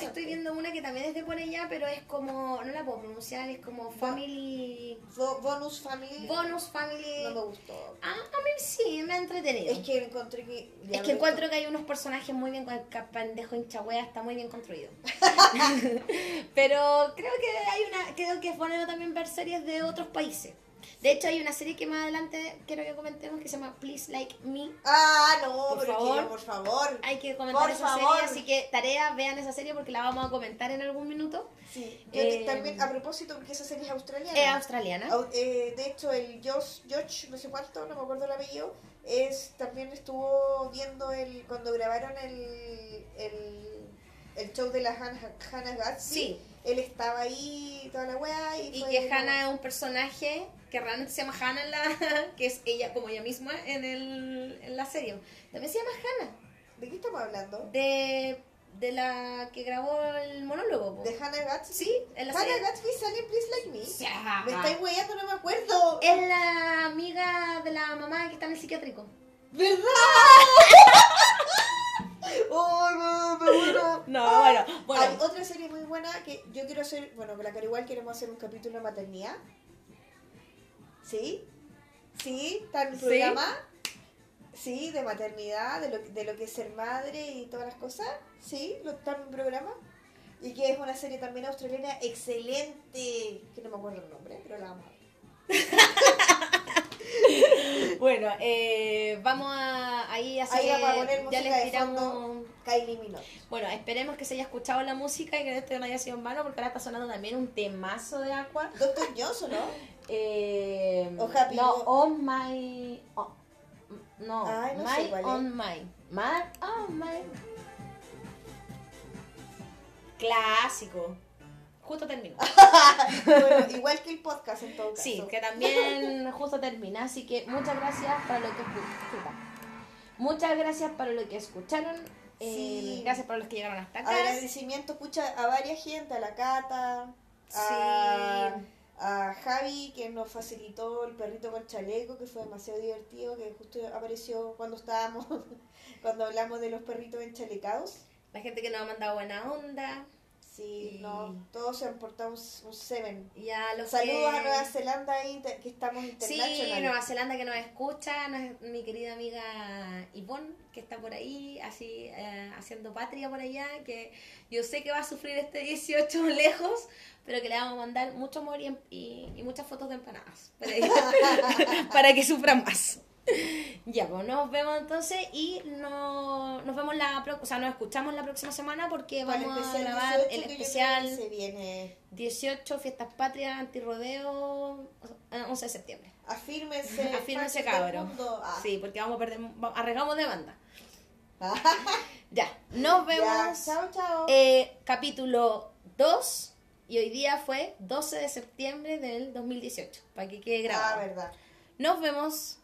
estoy viendo una que también es de por allá, pero es como, no la puedo pronunciar, es como Family... Bo- bonus Family Bonus Family... no me gustó. Ah, a mí sí, me ha entretenido. Es que encontré que... Es que encuentro que hay unos personajes muy bien, el pendejo hinchagüea está muy bien construido. (laughs) (laughs) Pero creo que hay una, creo que es bueno también ver series de otros países. De hecho hay una serie que más adelante quiero que comentemos que se llama Please Like Me. Ah, no, Por pero que favor. yo, por favor. Hay que comentar Por esa favor. serie, así que tarea, vean esa serie porque la vamos a comentar en algún minuto. Sí, yo Eh, también, a propósito, porque esa serie es australiana. Es australiana. Au- eh, de hecho, el Josh, Josh, no sé cuánto, no me acuerdo el apellido, es, también estuvo viendo el cuando grabaron el, el, el show de la Hannah, Hannah Gatsby. Sí. Él estaba ahí, toda la weá. Y, Y que Hannah es un personaje que realmente se llama Hannah, en la, (laughs) que es ella como ella misma en, el, en la serie. También se llama Hannah. ¿De qué estamos hablando? de, de la que grabó el monólogo. po. ¿De Hannah Gatsby? Sí, en la Hannah serie. Gatsby sale en Please Like Me. Me estáis weyando, no me acuerdo. Es la amiga de la mamá que está en el psiquiátrico. ¿Verdad? (laughs) ¡Oh, (laughs) no, me muero! No, bueno, bueno. Hay otra serie muy buena que yo quiero hacer, bueno, con la que igual queremos hacer un capítulo de maternidad. ¿Sí? ¿Sí? ¿Está en el programa? Sí, de maternidad, de lo, de lo que es ser madre y todas las cosas. Sí, lo está en el programa. Y que es una serie también australiana excelente, que no me acuerdo el nombre, pero la vamos a ver. (laughs) (laughs) Bueno, eh, vamos a ahí así Ahí vamos a poner ya les tiramos. fondo. Kylie Minogue. Bueno, esperemos que se haya escuchado la música y que esto no haya sido en vano porque ahora está sonando también un temazo de Aqua. Doctor Johnson, ¿no? (laughs) Eh, O Happy no, on my. oh, no, Ay, no my sé cuál es. on my. My on my. Clásico. Justo terminó. (laughs) Bueno, igual que el podcast en todo caso. Sí, que también justo termina. Así que muchas gracias para lo que escucharon. Muchas gracias para lo que escucharon. Eh. Gracias para los que llegaron hasta acá. Agradecimiento, pucha, a varias gente, a la Cata, a, a Javi, que nos facilitó el perrito con chaleco, que fue demasiado divertido, que justo apareció cuando estábamos, (laughs) cuando hablamos de los perritos enchalecados. La gente que nos ha mandado buena onda. Sí, no, todos se han portado un, un seven. Y a los Saludos que- a Nueva Zelanda ahí, que estamos Sí, internacional. Nueva Zelanda que nos escucha, nos- mi querida amiga Ivonne, que está por ahí, así, eh, haciendo patria por allá, que yo sé que va a sufrir este 18 (laughs) lejos, pero que le vamos a mandar mucho amor y, y- y muchas fotos de empanadas, para, (laughs) (laughs) para que sufra más. (laughs) Ya, pues nos vemos entonces y no, nos vemos la pro- o sea, nos escuchamos la próxima semana porque vamos a grabar 18, el especial se viene. 18 Fiestas Patrias Antirrodeo eh, 11 de septiembre. Afírmense. (laughs) Afírmense, mundo. Ah. Sí, porque vamos a perder, arriesgamos de banda. (laughs) Ya, nos vemos. Ya, chao, chao. Eh, capítulo 2 y hoy día fue 12 de septiembre del 2018, para que quede ah, grabado. verdad. Nos vemos.